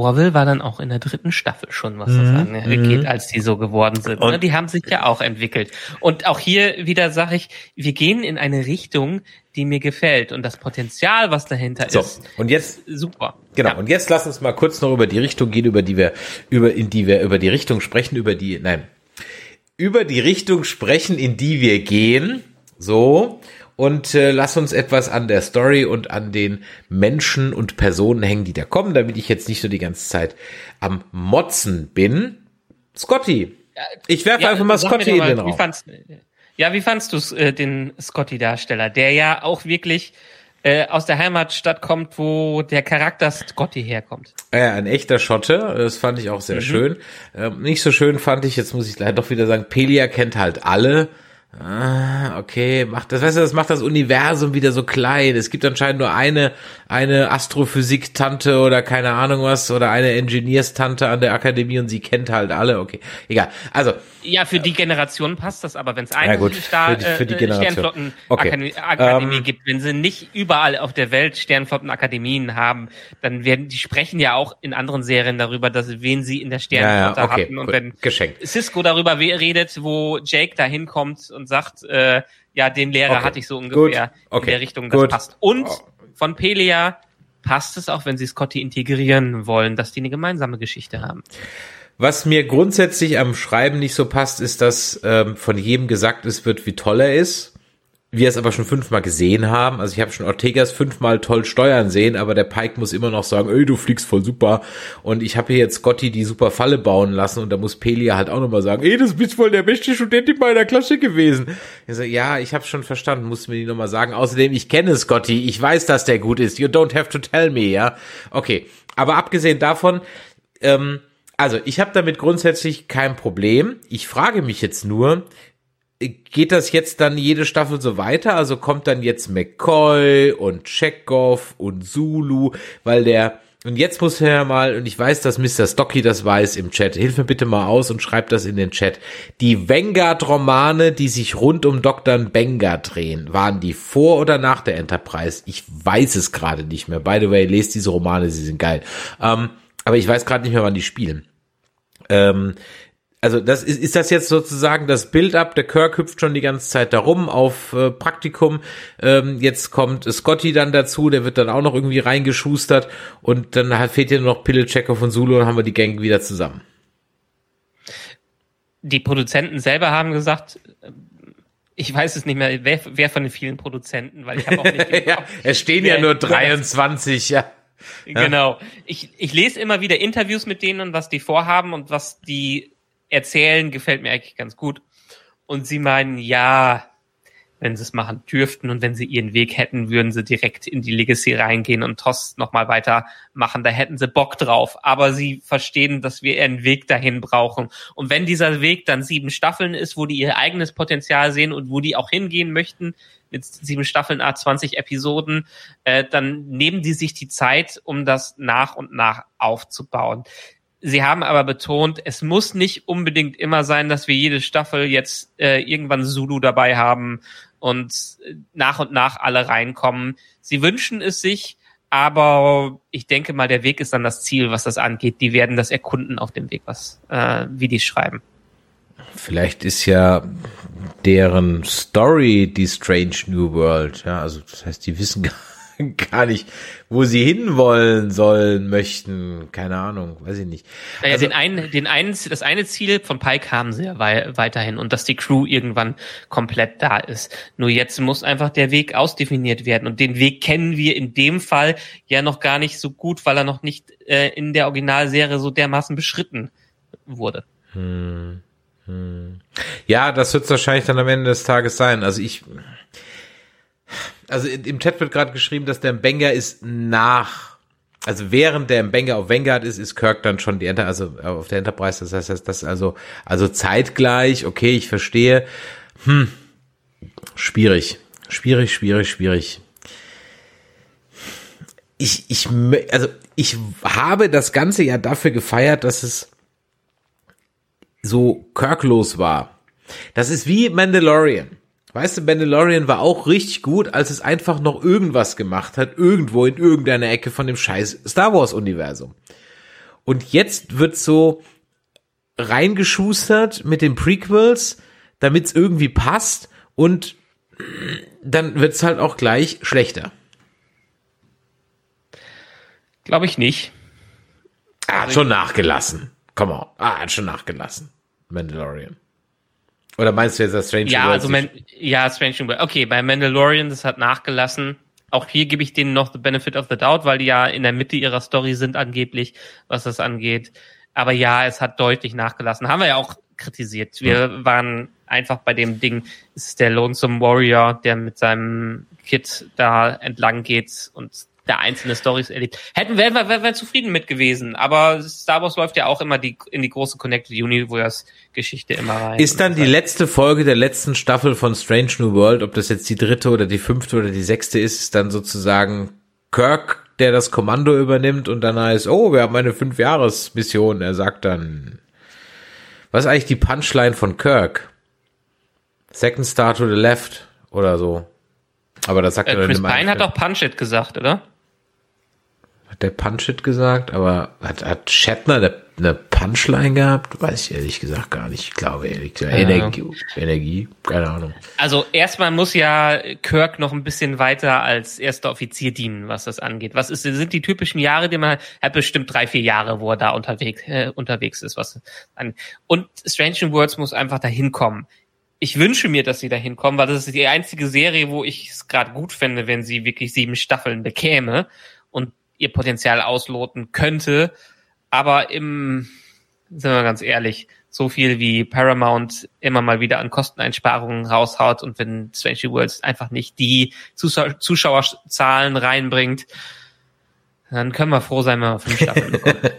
Orville war dann auch in der dritten Staffel schon, was das Mhm. angeht, als die so geworden sind. Ne? Und- Die haben sich ja auch entwickelt. Und auch hier wieder sage ich, wir gehen in eine Richtung, die mir gefällt. Und das Potenzial, was dahinter So, ist, und jetzt super. Genau. Ja. Und jetzt lass uns mal kurz noch über die Richtung gehen, über die wir, über, in die wir, über die Richtung sprechen, über die, nein, über die Richtung sprechen, in die wir gehen. So. Und äh, lass uns etwas an der Story und an den Menschen und Personen hängen, die da kommen, damit ich jetzt nicht so die ganze Zeit am Motzen bin. Scotty. Ich werfe einfach mal Scotty in den Wie Raum. fandst, ja, wie fandst du äh, den Scotty-Darsteller, der ja auch wirklich äh, aus der Heimatstadt kommt, wo der Charakter Scotty herkommt? Ja, ein echter Schotte, das fand ich auch sehr schön. Ähm, nicht so schön fand ich, jetzt muss ich leider doch wieder sagen, Pelia kennt halt alle. Ah, okay, macht das, weißt du, das macht das Universum wieder so klein. Es gibt anscheinend nur eine, eine Astrophysik-Tante oder keine Ahnung was oder eine Engineers-Tante an der Akademie und sie kennt halt alle. Okay, egal. Also, Ja, für die Generation passt das, aber wenn es eine Ja, gut, Star, für die- für die äh, Generation. Sternflottenakademie Okay. Akademie Ähm, gibt, wenn sie nicht überall auf der Welt Sternflottenakademien haben, dann werden die sprechen ja auch in anderen Serien darüber, dass wen sie in der ja, ja, Sternflotte okay, hatten und gut, wenn geschenkt. Cisco darüber redet, wo Jake da hinkommt und sagt, äh, ja, den Lehrer Okay. hatte ich so ungefähr Gut. Okay. in der Richtung, das Gut. passt. Und Oh. von Pelia passt es auch, wenn sie Scotty integrieren wollen, dass die eine gemeinsame Geschichte haben. Was mir grundsätzlich am Schreiben nicht so passt, ist, dass ähm, von jedem gesagt ist, wird, wie toll er ist. Wir es aber schon fünfmal gesehen haben. Also ich habe schon Ortegas fünfmal toll steuern sehen, aber der Pike muss immer noch sagen, ey, du fliegst voll super. Und ich habe hier jetzt Scotty die super Falle bauen lassen und da muss Pelia halt auch nochmal sagen, ey, das bist wohl der beste Student in meiner Klasse gewesen. Ich so, ja, ich habe schon verstanden, musst mir die nochmal sagen. Außerdem, ich kenne Scotty, ich weiß, dass der gut ist. You don't have to tell me, ja. Okay, aber abgesehen davon, ähm, also ich habe damit grundsätzlich kein Problem. Ich frage mich jetzt nur, geht das jetzt dann jede Staffel so weiter? Also kommt dann jetzt McCoy und Chekhov und Zulu, weil der und jetzt muss er mal, und ich weiß, dass Mr. Stocky das weiß im Chat, hilf mir bitte mal aus und schreib das in den Chat. Die Vanguard-Romane, die sich rund um Dr. Benga drehen, waren die vor oder nach der Enterprise? Ich weiß es gerade nicht mehr. By the way, lest diese Romane, sie sind geil. Ähm, aber ich weiß gerade nicht mehr, wann die spielen. Ähm, also das ist, ist das jetzt sozusagen das Build-up, der Kirk hüpft schon die ganze Zeit darum auf äh, Praktikum, ähm, jetzt kommt Scotty dann dazu, der wird dann auch noch irgendwie reingeschustert und dann halt fehlt hier nur noch Pille, Checker von Zulu und haben wir die Gang wieder zusammen. Die Produzenten selber haben gesagt, ich weiß es nicht mehr, wer, wer von den vielen Produzenten, weil ich habe auch nicht ja, es stehen ja nur wer das- 23, ja. Genau. Ich, ich lese immer wieder Interviews mit denen und was die vorhaben und was die erzählen, gefällt mir eigentlich ganz gut. Und sie meinen, ja, wenn sie es machen dürften und wenn sie ihren Weg hätten, würden sie direkt in die Legacy reingehen und TOS nochmal weitermachen. Da hätten sie Bock drauf. Aber sie verstehen, dass wir einen Weg dahin brauchen. Und wenn dieser Weg dann sieben Staffeln ist, wo die ihr eigenes Potenzial sehen und wo die auch hingehen möchten, mit sieben Staffeln, a 20 Episoden, äh, dann nehmen die sich die Zeit, um das nach und nach aufzubauen. Sie haben aber betont, es muss nicht unbedingt immer sein, dass wir jede Staffel jetzt äh, irgendwann Zulu dabei haben und äh, nach und nach alle reinkommen. Sie wünschen es sich, aber ich denke mal, der Weg ist dann das Ziel, was das angeht. Die werden das erkunden auf dem Weg, was äh, wie die schreiben. Vielleicht ist ja deren Story die Strange New World, ja, also das heißt, die wissen gar, gar nicht, wo sie hinwollen sollen, möchten, keine Ahnung, weiß ich nicht. Naja, Also- den einen, den einen, das eine Ziel von Pike haben sie ja wei weiterhin und dass die Crew irgendwann komplett da ist. Nur jetzt muss einfach der Weg ausdefiniert werden und den Weg kennen wir in dem Fall ja noch gar nicht so gut, weil er noch nicht äh, in der Originalserie so dermaßen beschritten wurde. Ja, das wird wahrscheinlich dann am Ende des Tages sein. Also ich, also im Chat wird gerade geschrieben, dass der Banger ist nach, also während der Banger auf Vanguard ist, ist Kirk dann schon die Enter, also auf der Enterprise. Das heißt, das, das also, also zeitgleich. Okay, ich verstehe. Hm, schwierig, schwierig, schwierig, schwierig. Ich, ich, also ich habe das Ganze ja dafür gefeiert, dass es so Kirklos war. Das ist wie Mandalorian. Weißt du, Mandalorian war auch richtig gut, als es einfach noch irgendwas gemacht hat, irgendwo in irgendeiner Ecke von dem scheiß Star Wars Universum. Und jetzt wird so reingeschustert mit den Prequels, damit es irgendwie passt und dann wird es halt auch gleich schlechter. Glaube ich nicht. Er hat schon nachgelassen. Come on. Ah, hat schon nachgelassen. Mandalorian. Oder meinst du jetzt das Strange Ja, also Man ja, Strange New World. Okay, bei Mandalorian, das hat nachgelassen. Auch hier gebe ich denen noch the benefit of the doubt, weil die ja in der Mitte ihrer Story sind angeblich, was das angeht. Aber ja, es hat deutlich nachgelassen. Haben wir ja auch kritisiert. Wir waren einfach bei dem Ding, es ist der Lonesome Warrior, der mit seinem Kid da entlang geht und der einzelne Stories erlebt. Hätten wären wir, wären wir zufrieden mit gewesen, aber Star Wars läuft ja auch immer die, in die große Connected Universe Geschichte immer rein. Ist dann die letzte Folge der letzten Staffel von Strange New World, ob das jetzt die dritte oder die fünfte oder die sechste ist, ist dann sozusagen Kirk, der das Kommando übernimmt und dann heißt, oh, wir haben eine Fünf-Jahres-Mission. Er sagt dann, was ist eigentlich die Punchline von Kirk? Second Star to the left oder so. Aber das sagt äh, er Chris Pine hat doch Punch It gesagt, oder? Hat der Punch-It gesagt, aber hat, hat Shatner eine, eine Punchline gehabt? Weiß ich ehrlich gesagt gar nicht. Ich glaube ehrlich gesagt. Energie, Energie, keine Ahnung. Also erstmal muss ja Kirk noch ein bisschen weiter als erster Offizier dienen, was das angeht. Was ist, sind die typischen Jahre, die man er hat bestimmt drei, vier Jahre, wo er da unterwegs, äh, unterwegs ist, was an. Und Strange Worlds muss einfach dahin kommen. Ich wünsche mir, dass sie dahin kommen, weil das ist die einzige Serie, wo ich es gerade gut fände, wenn sie wirklich sieben Staffeln bekäme und ihr Potenzial ausloten könnte. Aber im, sind wir ganz ehrlich, so viel wie Paramount immer mal wieder an Kosteneinsparungen raushaut und wenn Strange Worlds einfach nicht die Zuschau Zuschauerzahlen reinbringt, dann können wir froh sein, wenn wir fünf Staffeln bekommen.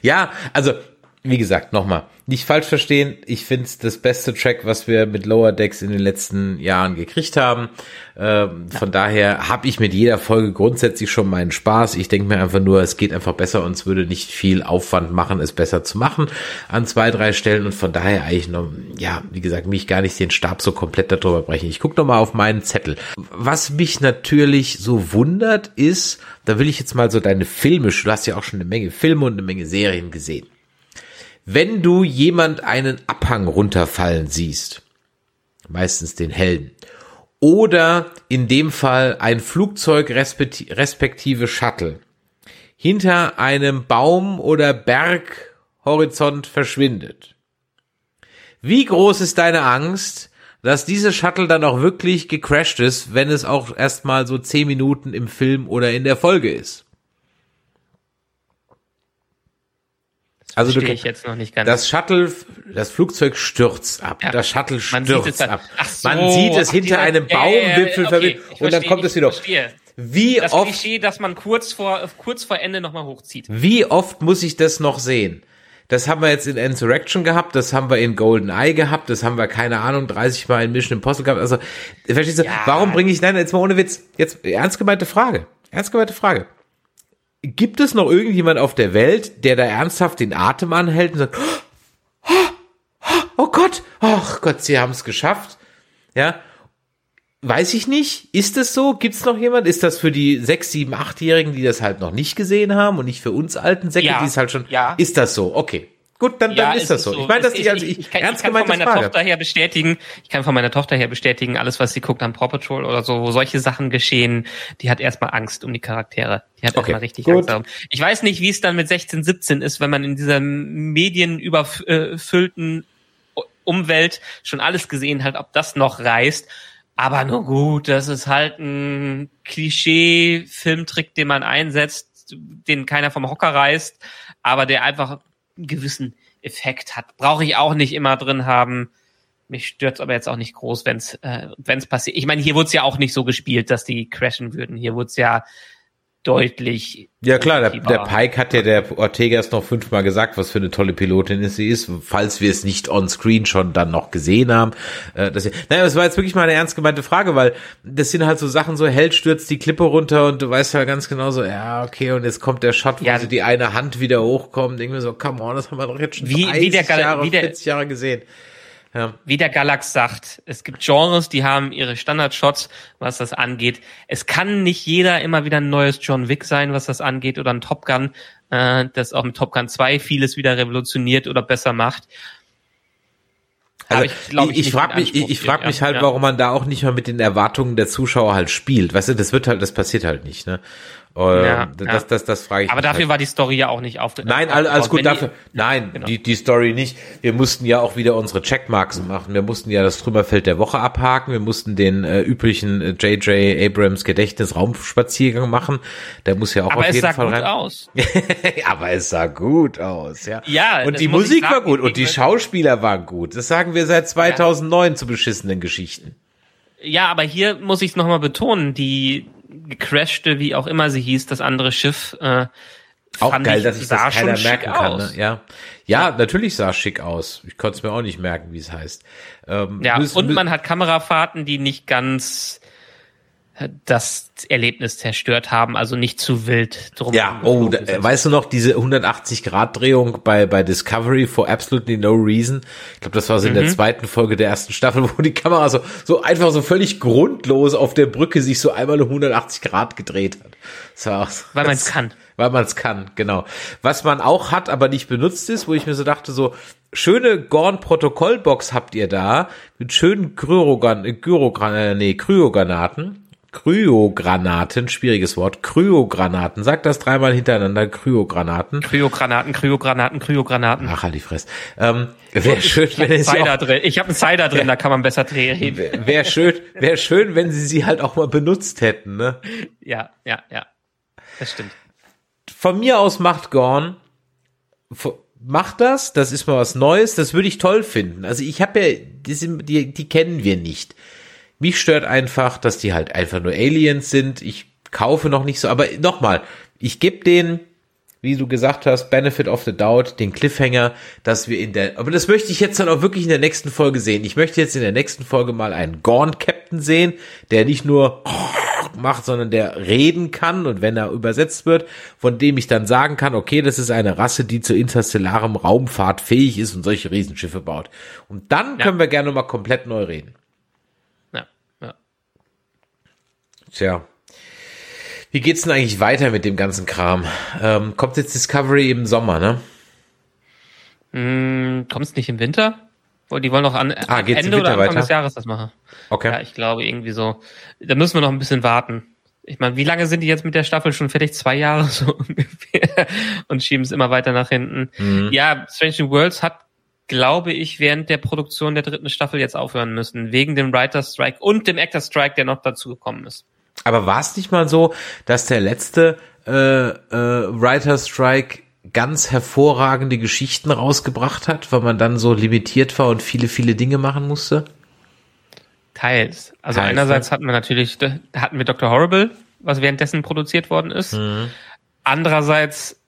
Ja, also, wie gesagt, nochmal, nicht falsch verstehen. Ich finde es das beste Track, was wir mit Lower Decks in den letzten Jahren gekriegt haben. Ähm, Von daher habe ich mit jeder Folge grundsätzlich schon meinen Spaß. Ich denke mir einfach nur, es geht einfach besser und es würde nicht viel Aufwand machen, es besser zu machen an zwei, drei Stellen. Und von daher eigentlich noch, ja, wie gesagt, mich gar nicht den Stab so komplett darüber brechen. Ich gucke nochmal auf meinen Zettel. Was mich natürlich so wundert ist, da will ich jetzt mal so deine Filme, du hast ja auch schon eine Menge Filme und eine Menge Serien gesehen. Wenn du jemand einen Abhang runterfallen siehst, meistens den Helden, oder in dem Fall ein Flugzeug respekti- respektive Shuttle hinter einem Baum oder Berghorizont verschwindet. Wie groß ist deine Angst, dass diese Shuttle dann auch wirklich gecrashed ist, wenn es auch erstmal so zehn Minuten im Film oder in der Folge ist? Also du Verstehe ich jetzt noch nicht ganz. das Shuttle, das Flugzeug stürzt ab. Ja. Das Shuttle Man sieht es stürzt dann- ab. So, Man sieht es hinter dieser- einem Baumwipfel okay, verwickelt ich und dann kommt es wieder. verstehe. Wie das oft, Klischee, dass man kurz vor, kurz vor Ende nochmal hochzieht. wie oft muss ich das noch sehen? Das haben wir jetzt in Insurrection gehabt, das haben wir in Golden Eye gehabt, das haben wir, keine Ahnung, 30 Mal in Mission Impossible gehabt. Also, verstehst du, Ja. warum bringe ich, nein, jetzt mal ohne Witz, jetzt ernst gemeinte Frage, ernst gemeinte Frage. Gibt es noch irgendjemand auf der Welt, der da ernsthaft den Atem anhält und sagt, oh Gott, ach Gott, sie haben es geschafft. Ja, weiß ich nicht. Ist es so? Gibt es noch jemand? Ist das für die sechs, sieben, achtjährigen, die das halt noch nicht gesehen haben und nicht für uns alten Säcke, Ja, die es halt schon? ja. Ist das so? Okay. Gut, dann, dann es ist das so. Ich meine, das nicht als ich, ich, kann, ernst ich kann von meiner Frage. Tochter her bestätigen, ich kann von meiner Tochter her bestätigen, alles, was sie guckt an Paw Patrol oder so, wo solche Sachen geschehen, die hat erstmal Angst um die Charaktere. Die hat Okay, erstmal richtig gut. Angst darum. Ich weiß nicht, wie es dann mit 16, 17 ist, wenn man in dieser medienüberfüllten Umwelt schon alles gesehen hat, ob das noch reißt. Aber nur gut, das ist halt ein Klischee-Filmtrick, den man einsetzt, den keiner vom Hocker reißt, aber der einfach einen gewissen Effekt hat. Brauche ich auch nicht immer drin haben. Mich stört's aber jetzt auch nicht groß, wenn's äh, wenn's passiert. Ich meine, hier wurde ja auch nicht so gespielt, dass die crashen würden. Hier wurde ja deutlich. Ja klar, der, der. Pike hat ja der Ortegas noch fünfmal gesagt, was für eine tolle Pilotin sie ist, falls wir es nicht on screen schon dann noch gesehen haben. Äh, dass wir, naja, das war jetzt wirklich mal eine ernst gemeinte Frage, weil das sind halt so Sachen, so Held stürzt die Klippe runter und du weißt ja ganz genau so, ja, okay, und jetzt kommt der Shot, wo Ja. so die eine Hand wieder hochkommt, denken wir so, come on, das haben wir doch jetzt schon Wie- 30 wie der Jahre, wie der- 40 Jahre gesehen. Wie der Galax sagt, es gibt Genres, die haben ihre Standardshots, was das angeht. Es kann nicht jeder immer wieder ein neues John Wick sein, was das angeht, oder ein Top Gun. äh, das auch mit Top Gun 2 vieles wieder revolutioniert oder besser macht. Also ich, glaub, ich, ich, ich frage mich, ich, ich frag mich halt, ja. warum man da auch nicht mal mit den Erwartungen der Zuschauer halt spielt. Weißt du, das wird halt, das passiert halt nicht, ne? Äh, ja, das, ja. das, das, das frage ich. Aber dafür halt. war die Story ja auch nicht auf. Nein, alles, alles gut dafür. Die, nein, genau. die, die Story nicht. Wir mussten ja auch wieder unsere Checkmarks machen. Wir mussten ja das Trümmerfeld der Woche abhaken. Wir mussten den äh, üblichen J.J. Äh, Abrams Gedächtnisraumspaziergang machen. Der muss ja auch Aber auf jeden Fall rein. Aber es sah gut aus. Aber es sah gut aus, ja. Ja. Und die Musik sagen, war gut und die Schauspieler waren gut. Das sagen wir seit 2009 ja. zu beschissenen Geschichten. Ja, aber hier muss ich es nochmal betonen. Die gecrashte, wie auch immer sie hieß, das andere Schiff. Äh, auch geil, ich, dass ich das keiner merken kann. Ne? Ja. ja, natürlich sah schick aus. Ich konnte es mir auch nicht merken, wie es heißt. Ähm, ja, müssen, und man hat Kamerafahrten, die nicht ganz das Erlebnis zerstört haben, also nicht zu wild drum. Ja, oh, da, weißt du noch, diese 180 Grad Drehung bei, bei Discovery for absolutely no reason. Ich glaube, das war so in der mhm. zweiten Folge der ersten Staffel, wo die Kamera so, so einfach so völlig grundlos auf der Brücke sich so einmal 180 Grad gedreht hat. Das war auch, Weil man es kann. Weil man es kann, genau. Was man auch hat, aber nicht benutzt ist, wo ich mir so dachte, so, schöne Gorn-Protokollbox habt ihr da, mit schönen Gyrogan, äh, nee, Kryogranaten Kryogranaten, schwieriges Wort, Kryogranaten. Sag das dreimal hintereinander, Kryogranaten. Kryogranaten, Kryogranaten, Kryogranaten. Ach, halt die Fress. Ähm, Wäre schön, wenn es Cider drin. Ich habe einen Cider drin, da kann man besser drehen. Wäre schön, wäre schön, wenn sie sie halt auch mal benutzt hätten, ne? Ja, ja, ja. Das stimmt. Von mir aus macht Gorn, macht das, das ist mal was Neues, das würde ich toll finden. Also ich habe ja, die, die, die kennen wir nicht. Mich stört einfach, dass die halt einfach nur Aliens sind. Ich kaufe noch nicht so, aber nochmal, ich gebe den, wie du gesagt hast, Benefit of the Doubt, den Cliffhanger, dass wir in der, aber das möchte ich jetzt dann auch wirklich in der nächsten Folge sehen. Ich möchte jetzt in der nächsten Folge mal einen Gaunt Captain sehen, der nicht nur macht, sondern der reden kann und wenn er übersetzt wird, von dem ich dann sagen kann, okay, das ist eine Rasse, die zu interstellarem Raumfahrt fähig ist und solche Riesenschiffe baut. Und dann ja. können wir gerne mal komplett neu reden. Tja. Wie geht's denn eigentlich weiter mit dem ganzen Kram? Ähm, kommt jetzt Discovery im Sommer, ne? Mm, kommt's nicht im Winter? Die wollen noch an ah, Ende oder Anfang weiter? des Jahres das machen. Okay. Ja, ich glaube irgendwie so. Da müssen wir noch ein bisschen warten. Ich meine, wie lange sind die jetzt mit der Staffel schon fertig? Zwei Jahre so ungefähr. Und schieben es immer weiter nach hinten. Mhm. Ja, Strange New Worlds hat glaube ich, während der Produktion der dritten Staffel jetzt aufhören müssen, wegen dem Writer Strike und dem Actor Strike, der noch dazu gekommen ist. Aber war es nicht mal so, dass der letzte äh, äh, Writer Strike ganz hervorragende Geschichten rausgebracht hat, weil man dann so limitiert war und viele, viele Dinge machen musste? Teils. Also Teils, einerseits ne? hatten wir natürlich, hatten wir Dr. Horrible, was währenddessen produziert worden ist. Mhm. Andererseits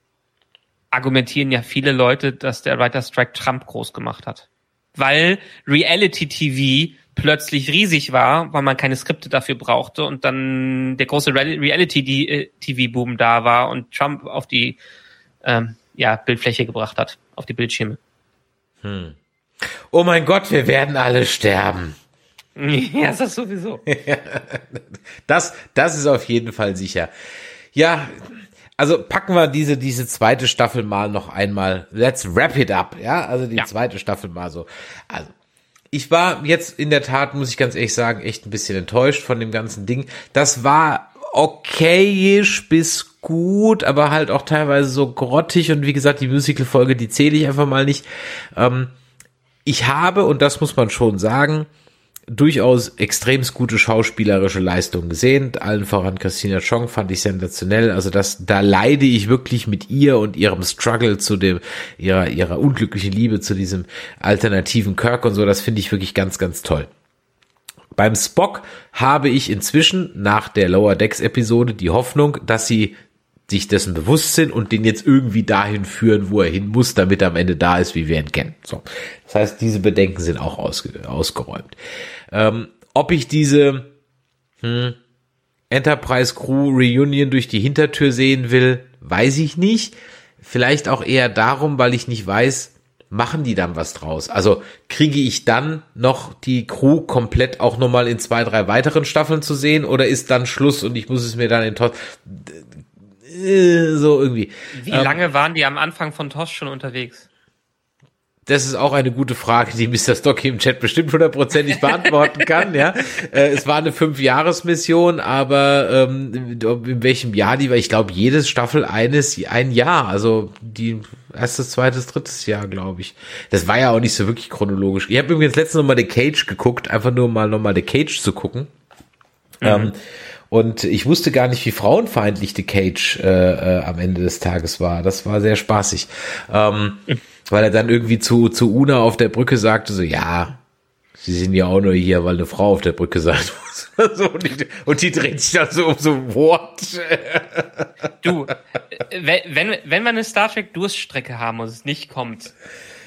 argumentieren ja viele Leute, dass der Writer Strike Trump groß gemacht hat. Weil Reality TV plötzlich riesig war, weil man keine Skripte dafür brauchte und dann der große Reality-TV-Boom da war und Trump auf die ähm, ja, Bildfläche gebracht hat, auf die Bildschirme. Hm. Oh mein Gott, wir werden alle sterben. Ja, ist das sowieso. das, das ist auf jeden Fall sicher. Ja, also packen wir diese, diese zweite Staffel mal noch einmal. Let's wrap it up. Ja, also die ja. zweite Staffel mal so. Also ich war jetzt in der Tat, muss ich ganz ehrlich sagen, echt ein bisschen enttäuscht von dem ganzen Ding. Das war okayisch bis gut, aber halt auch teilweise so grottig und wie gesagt, die Musical-Folge, die zähle ich einfach mal nicht. Ähm, ich habe, und das muss man schon sagen, durchaus extremst gute schauspielerische Leistungen gesehen. Allen voran Christina Chong fand ich sensationell. Also das, da leide ich wirklich mit ihr und ihrem Struggle zu dem, ihrer, ihrer unglücklichen Liebe zu diesem alternativen Kirk und so. Das finde ich wirklich ganz, ganz toll. Beim Spock habe ich inzwischen nach der Lower Decks Episode die Hoffnung, dass sie sich dessen bewusst sind und den jetzt irgendwie dahin führen, wo er hin muss, damit er am Ende da ist, wie wir ihn kennen. So. Das heißt, diese Bedenken sind auch ausge ausgeräumt. Ähm, ob ich diese hm, Enterprise Crew Reunion durch die Hintertür sehen will, weiß ich nicht. Vielleicht auch eher darum, weil ich nicht weiß, machen die dann was draus? Also kriege ich dann noch die Crew komplett auch nochmal in zwei, drei weiteren Staffeln zu sehen oder ist dann Schluss und ich muss es mir dann in äh, so irgendwie. Wie ähm, lange waren die am Anfang von TOS schon unterwegs? Das ist auch eine gute Frage, die Mr. Stocky im Chat bestimmt hundertprozentig beantworten kann. Ja, äh, es war eine Fünf-Jahres-Mission, aber ähm, in welchem Jahr die war? Ich glaube, jedes Staffel eines ein Jahr. Also die erstes, zweites, drittes Jahr, glaube ich. Das war ja auch nicht so wirklich chronologisch. Ich habe übrigens letztens noch mal The Cage geguckt, einfach nur mal noch mal The Cage zu gucken. Mhm. Ähm, und ich wusste gar nicht, wie frauenfeindlich The Cage äh, äh, am Ende des Tages war. Das war sehr spaßig. Ähm, weil er dann irgendwie zu, zu Una auf der Brücke sagte, so, ja, sie sind ja auch nur hier, weil eine Frau auf der Brücke sein muss. und, die, und die dreht sich dann so um so, what? du, äh, wenn, wenn wir eine Star Trek Durststrecke haben und es nicht kommt,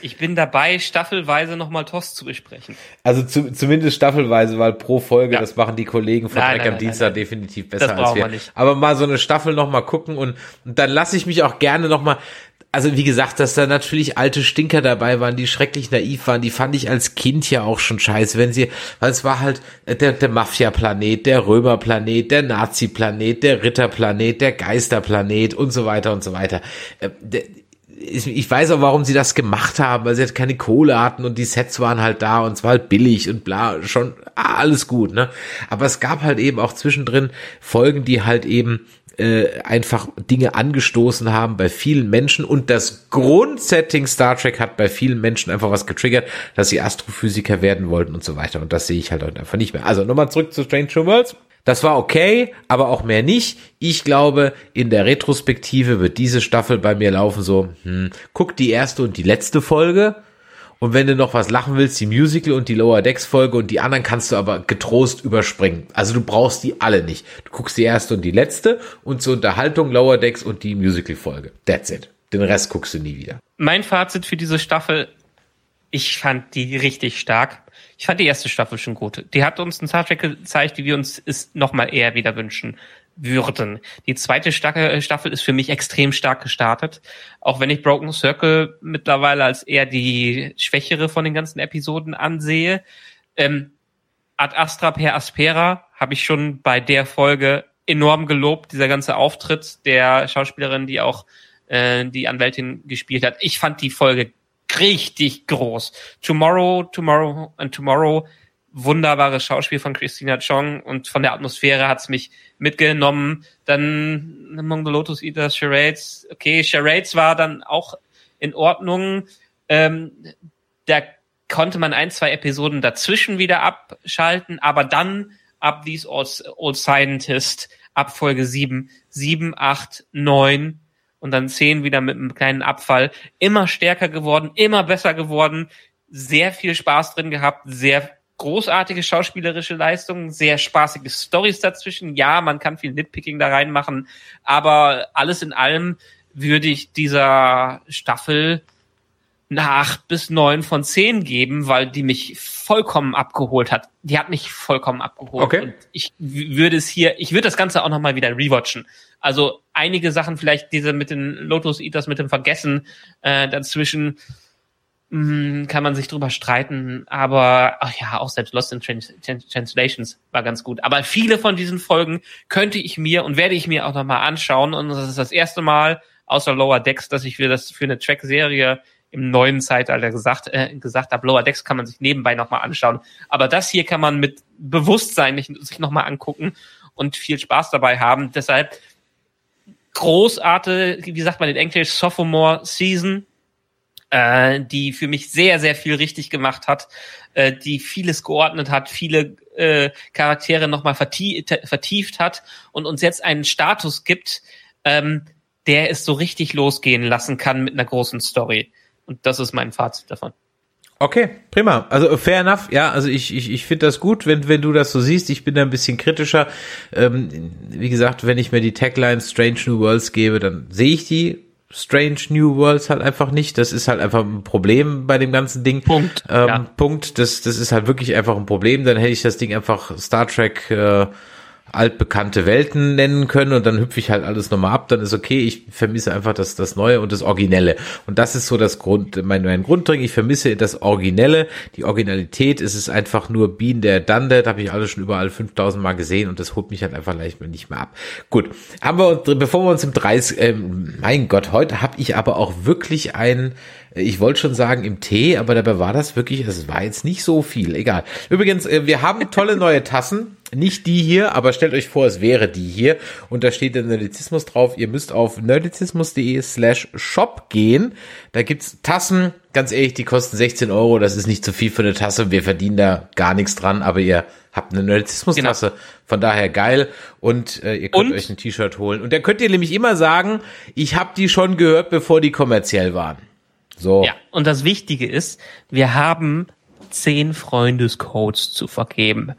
ich bin dabei, staffelweise nochmal TOS zu besprechen. Also zu, zumindest staffelweise, weil pro Folge, ja. das machen die Kollegen von Trek am Dienstag definitiv besser das als wir. nicht. Aber mal so eine Staffel nochmal gucken und, und dann lasse ich mich auch gerne nochmal, also wie gesagt, dass da natürlich alte Stinker dabei waren, die schrecklich naiv waren, die fand ich als Kind ja auch schon scheiße, wenn sie, weil es war halt der, der Mafia-Planet, der Römer-Planet, der Nazi-Planet, der Ritter-Planet, der Geister-Planet und so weiter und so weiter. Äh, ich weiß auch, warum sie das gemacht haben, weil sie halt keine Kohle hatten und die Sets waren halt da und es war halt billig und bla, schon ah, alles gut, ne? Aber es gab halt eben auch zwischendrin Folgen, die halt eben äh, einfach Dinge angestoßen haben bei vielen Menschen und das Grundsetting Star Trek hat bei vielen Menschen einfach was getriggert, dass sie Astrophysiker werden wollten und so weiter und das sehe ich halt einfach nicht mehr. Also nochmal zurück zu Strange Worlds. Das war okay, aber auch mehr nicht. Ich glaube, in der Retrospektive wird diese Staffel bei mir laufen so, hm, guck die erste und die letzte Folge. Und wenn du noch was lachen willst, die Musical und die Lower Decks Folge und die anderen kannst du aber getrost überspringen. Also du brauchst die alle nicht. Du guckst die erste und die letzte und zur Unterhaltung Lower Decks und die Musical Folge. That's it. Den Rest guckst du nie wieder. Mein Fazit für diese Staffel, ich fand die richtig stark. Ich fand die erste Staffel schon gut. Die hat uns ein Star Trek gezeigt, wie wir uns es nochmal eher wieder wünschen würden. Die zweite äh, Staffel ist für mich extrem stark gestartet. Auch wenn ich Broken Circle mittlerweile als eher die schwächere von den ganzen Episoden ansehe. Ähm, Ad Astra per Aspera habe ich schon bei der Folge enorm gelobt. Dieser ganze Auftritt der Schauspielerin, die auch äh, die Anwältin gespielt hat. Ich fand die Folge richtig groß. Tomorrow, Tomorrow and Tomorrow, wunderbares Schauspiel von Christina Chong und von der Atmosphäre hat's mich mitgenommen. Dann Among the Lotus Eaters, Charades. Okay, Charades war dann auch in Ordnung. Ähm, da konnte man ein, zwei Episoden dazwischen wieder abschalten, aber dann ab These Old, Old Scientist, ab Folge 7, 7, 8, 9 und dann 10 wieder mit einem kleinen Abfall. Immer stärker geworden, immer besser geworden, sehr viel Spaß drin gehabt, sehr großartige schauspielerische Leistungen, sehr spaßige Stories dazwischen. Ja, man kann viel Nitpicking da reinmachen, aber alles in allem würde ich dieser Staffel eine bis neun von zehn geben, weil die mich vollkommen abgeholt hat. Die hat mich vollkommen abgeholt. Okay. Und ich würde es hier, ich würde das Ganze auch nochmal wieder rewatchen. Also einige Sachen, vielleicht diese mit den Lotus Eaters, mit dem Vergessen äh, dazwischen, mh, hm, kann man sich drüber streiten. Aber ach ja, auch selbst Lost in Trans Trans Translations war ganz gut. Aber viele von diesen Folgen könnte ich mir und werde ich mir auch nochmal anschauen. Und das ist das erste Mal außer Lower Decks, dass ich für das für eine Track-Serie im neuen Zeitalter gesagt, äh, gesagt habe, Lower Decks kann man sich nebenbei nochmal anschauen. Aber das hier kann man mit Bewusstsein sich nochmal angucken und viel Spaß dabei haben. Deshalb großartige, wie sagt man in Englisch, Sophomore Season, äh, die für mich sehr, sehr viel richtig gemacht hat, äh, die vieles geordnet hat, viele äh, Charaktere nochmal vertieft, vertieft hat und uns jetzt einen Status gibt, ähm, der es so richtig losgehen lassen kann mit einer großen Story. Und das ist mein Fazit davon. Okay, prima. Also fair enough. Ja, also ich, ich, ich finde das gut, wenn, wenn du das so siehst. Ich bin da ein bisschen kritischer. Ähm, wie gesagt, wenn ich mir die Tagline Strange New Worlds gebe, dann sehe ich die Strange New Worlds halt einfach nicht. Das ist halt einfach ein Problem bei dem ganzen Ding. Punkt. Ähm, ja. Punkt. Das, das ist halt wirklich einfach ein Problem. Dann hätte ich das Ding einfach Star Trek äh, altbekannte Welten nennen können und dann hüpfe ich halt alles nochmal ab, dann ist okay, ich vermisse einfach das, das Neue und das Originelle. Und das ist so das Grund, mein, mein Grunddring, ich vermisse das Originelle, die Originalität, es ist einfach nur Bean der Dande, da habe ich alles schon überall 5000 Mal gesehen und das holt mich halt einfach leicht nicht mehr ab. Gut, haben wir uns, bevor wir uns im 30, äh, mein Gott, heute habe ich aber auch wirklich ein ich wollte schon sagen im Tee, aber dabei war das wirklich, es war jetzt nicht so viel. Egal. Übrigens, äh, wir haben tolle neue Tassen. Nicht die hier, aber stellt euch vor, es wäre die hier. Und da steht der Nerdizismus drauf. Ihr müsst auf nerdizismus.de slash shop gehen. Da gibt's Tassen. Ganz ehrlich, die kosten 16 Euro. Das ist nicht zu viel für eine Tasse. Wir verdienen da gar nichts dran, aber ihr habt eine Nerdizismus-Tasse. Genau. Von daher geil. Und äh, ihr könnt und? euch ein T-Shirt holen. Und da könnt ihr nämlich immer sagen, ich habe die schon gehört, bevor die kommerziell waren. So. Ja, und das Wichtige ist, wir haben zehn Freundescodes zu vergeben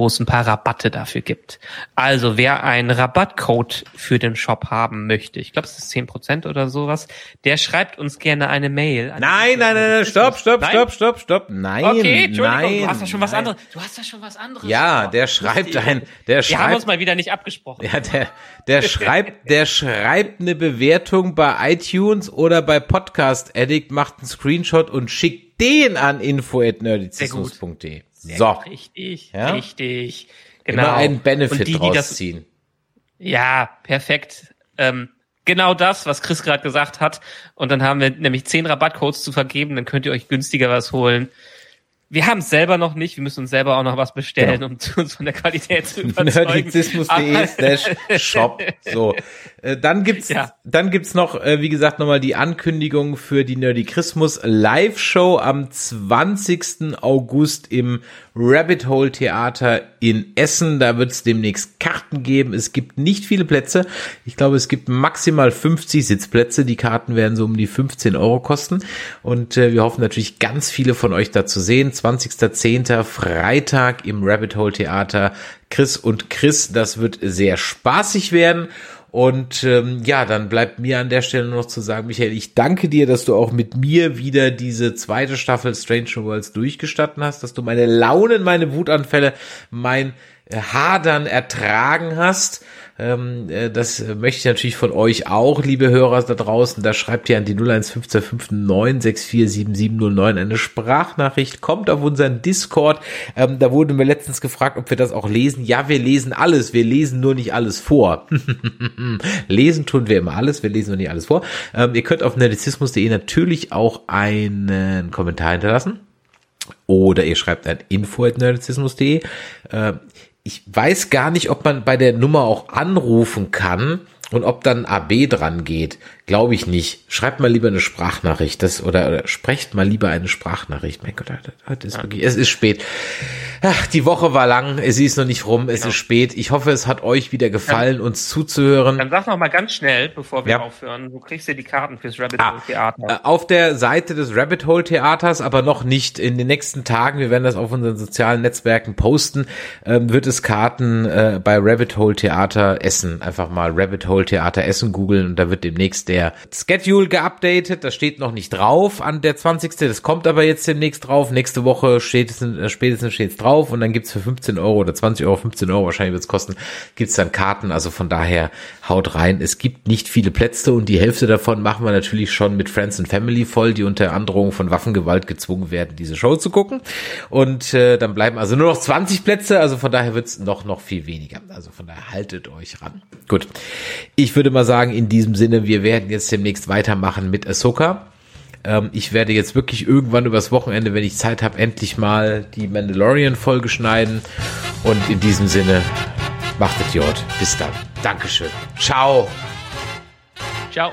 wo es ein paar Rabatte dafür gibt. Also wer einen Rabattcode für den Shop haben möchte, ich glaube es ist zehn Prozent oder sowas, der schreibt uns gerne eine Mail. Nein, nein, nein, nein, stopp, stopp, nein? stopp, stopp, stopp. Nein, okay, Entschuldigung, nein, du hast da schon was anderes. Du hast da schon was anderes. Ja, der schreibt ein, der schreibt. Wir haben uns mal wieder nicht abgesprochen. Ja, der, der schreibt, der schreibt eine Bewertung bei iTunes oder bei Podcast Addict, macht einen Screenshot und schickt den an info@nerdizismus.de. So. Richtig, ja? richtig. Genau. Immer einen Benefit die, draus das, ziehen. Ja, perfekt. Ähm, genau das, was Chris gerade gesagt hat. Und dann haben wir nämlich zehn Rabattcodes zu vergeben, dann könnt ihr euch günstiger was holen. Wir haben es selber noch nicht. Wir müssen uns selber auch noch was bestellen, genau. um uns von der Qualität zu überzeugen. Nerdizismus.de slash shop. So. Äh, dann gibt's, ja. dann gibt's noch, äh, wie gesagt, nochmal die Ankündigung für die Nerdicrismus Live Show am 20. August im Rabbit Hole Theater in Essen. Da wird es demnächst Karten geben. Es gibt nicht viele Plätze. Ich glaube, es gibt maximal 50 Sitzplätze. Die Karten werden so um die 15 Euro kosten. Und äh, wir hoffen natürlich ganz viele von euch da zu sehen. 20.10. Freitag im Rabbit Hole Theater. Chris und Chris, das wird sehr spaßig werden. Und ähm, ja, dann bleibt mir an der Stelle noch zu sagen, Michael, ich danke dir, dass du auch mit mir wieder diese zweite Staffel Strange Worlds durchgestatten hast, dass du meine Launen, meine Wutanfälle, mein Hadern ertragen hast. Ähm, äh, das möchte ich natürlich von euch auch, liebe Hörer da draußen. Da schreibt ihr an die 01559647709 eine Sprachnachricht, kommt auf unseren Discord. Ähm, da wurden wir letztens gefragt, ob wir das auch lesen. Ja, wir lesen alles. Wir lesen nur nicht alles vor. lesen tun wir immer alles. Wir lesen nur nicht alles vor. Ähm, ihr könnt auf nerdizismus.de natürlich auch einen Kommentar hinterlassen. Oder ihr schreibt an info.nerdizismus.de. Ich weiß gar nicht, ob man bei der Nummer auch anrufen kann und ob dann AB dran geht. Glaube ich nicht. Schreibt mal lieber eine Sprachnachricht, das oder, oder sprecht mal lieber eine Sprachnachricht. Mein Gott, heute ist wirklich, es ist spät. Ach, die Woche war lang, es ist noch nicht rum, es genau. ist spät. Ich hoffe, es hat euch wieder gefallen, dann, uns zuzuhören. Dann sag noch mal ganz schnell, bevor wir ja. aufhören, wo kriegst du die Karten fürs Rabbit Hole Theater? Ah, auf der Seite des Rabbit Hole Theaters, aber noch nicht in den nächsten Tagen. Wir werden das auf unseren sozialen Netzwerken posten. Ähm, wird es Karten äh, bei Rabbit Hole Theater Essen einfach mal Rabbit Hole Theater Essen googeln und da wird demnächst der der Schedule geupdatet. Das steht noch nicht drauf an der 20. Das kommt aber jetzt demnächst drauf. Nächste Woche steht es, äh, spätestens steht es drauf und dann gibt's für 15 Euro oder 20 Euro, 15 Euro wahrscheinlich wird's kosten, gibt's dann Karten. Also von daher haut rein. Es gibt nicht viele Plätze und die Hälfte davon machen wir natürlich schon mit Friends and Family voll, die unter Androhung von Waffengewalt gezwungen werden, diese Show zu gucken. Und äh, dann bleiben also nur noch 20 Plätze. Also von daher wird's noch, noch viel weniger. Also von daher haltet euch ran. Gut. Ich würde mal sagen, in diesem Sinne, wir werden jetzt demnächst weitermachen mit Ahsoka. Ähm, ich werde jetzt wirklich irgendwann übers Wochenende, wenn ich Zeit habe, endlich mal die Mandalorian-Folge schneiden. Und in diesem Sinne, macht es Jod. Bis dann. Dankeschön. Ciao. Ciao.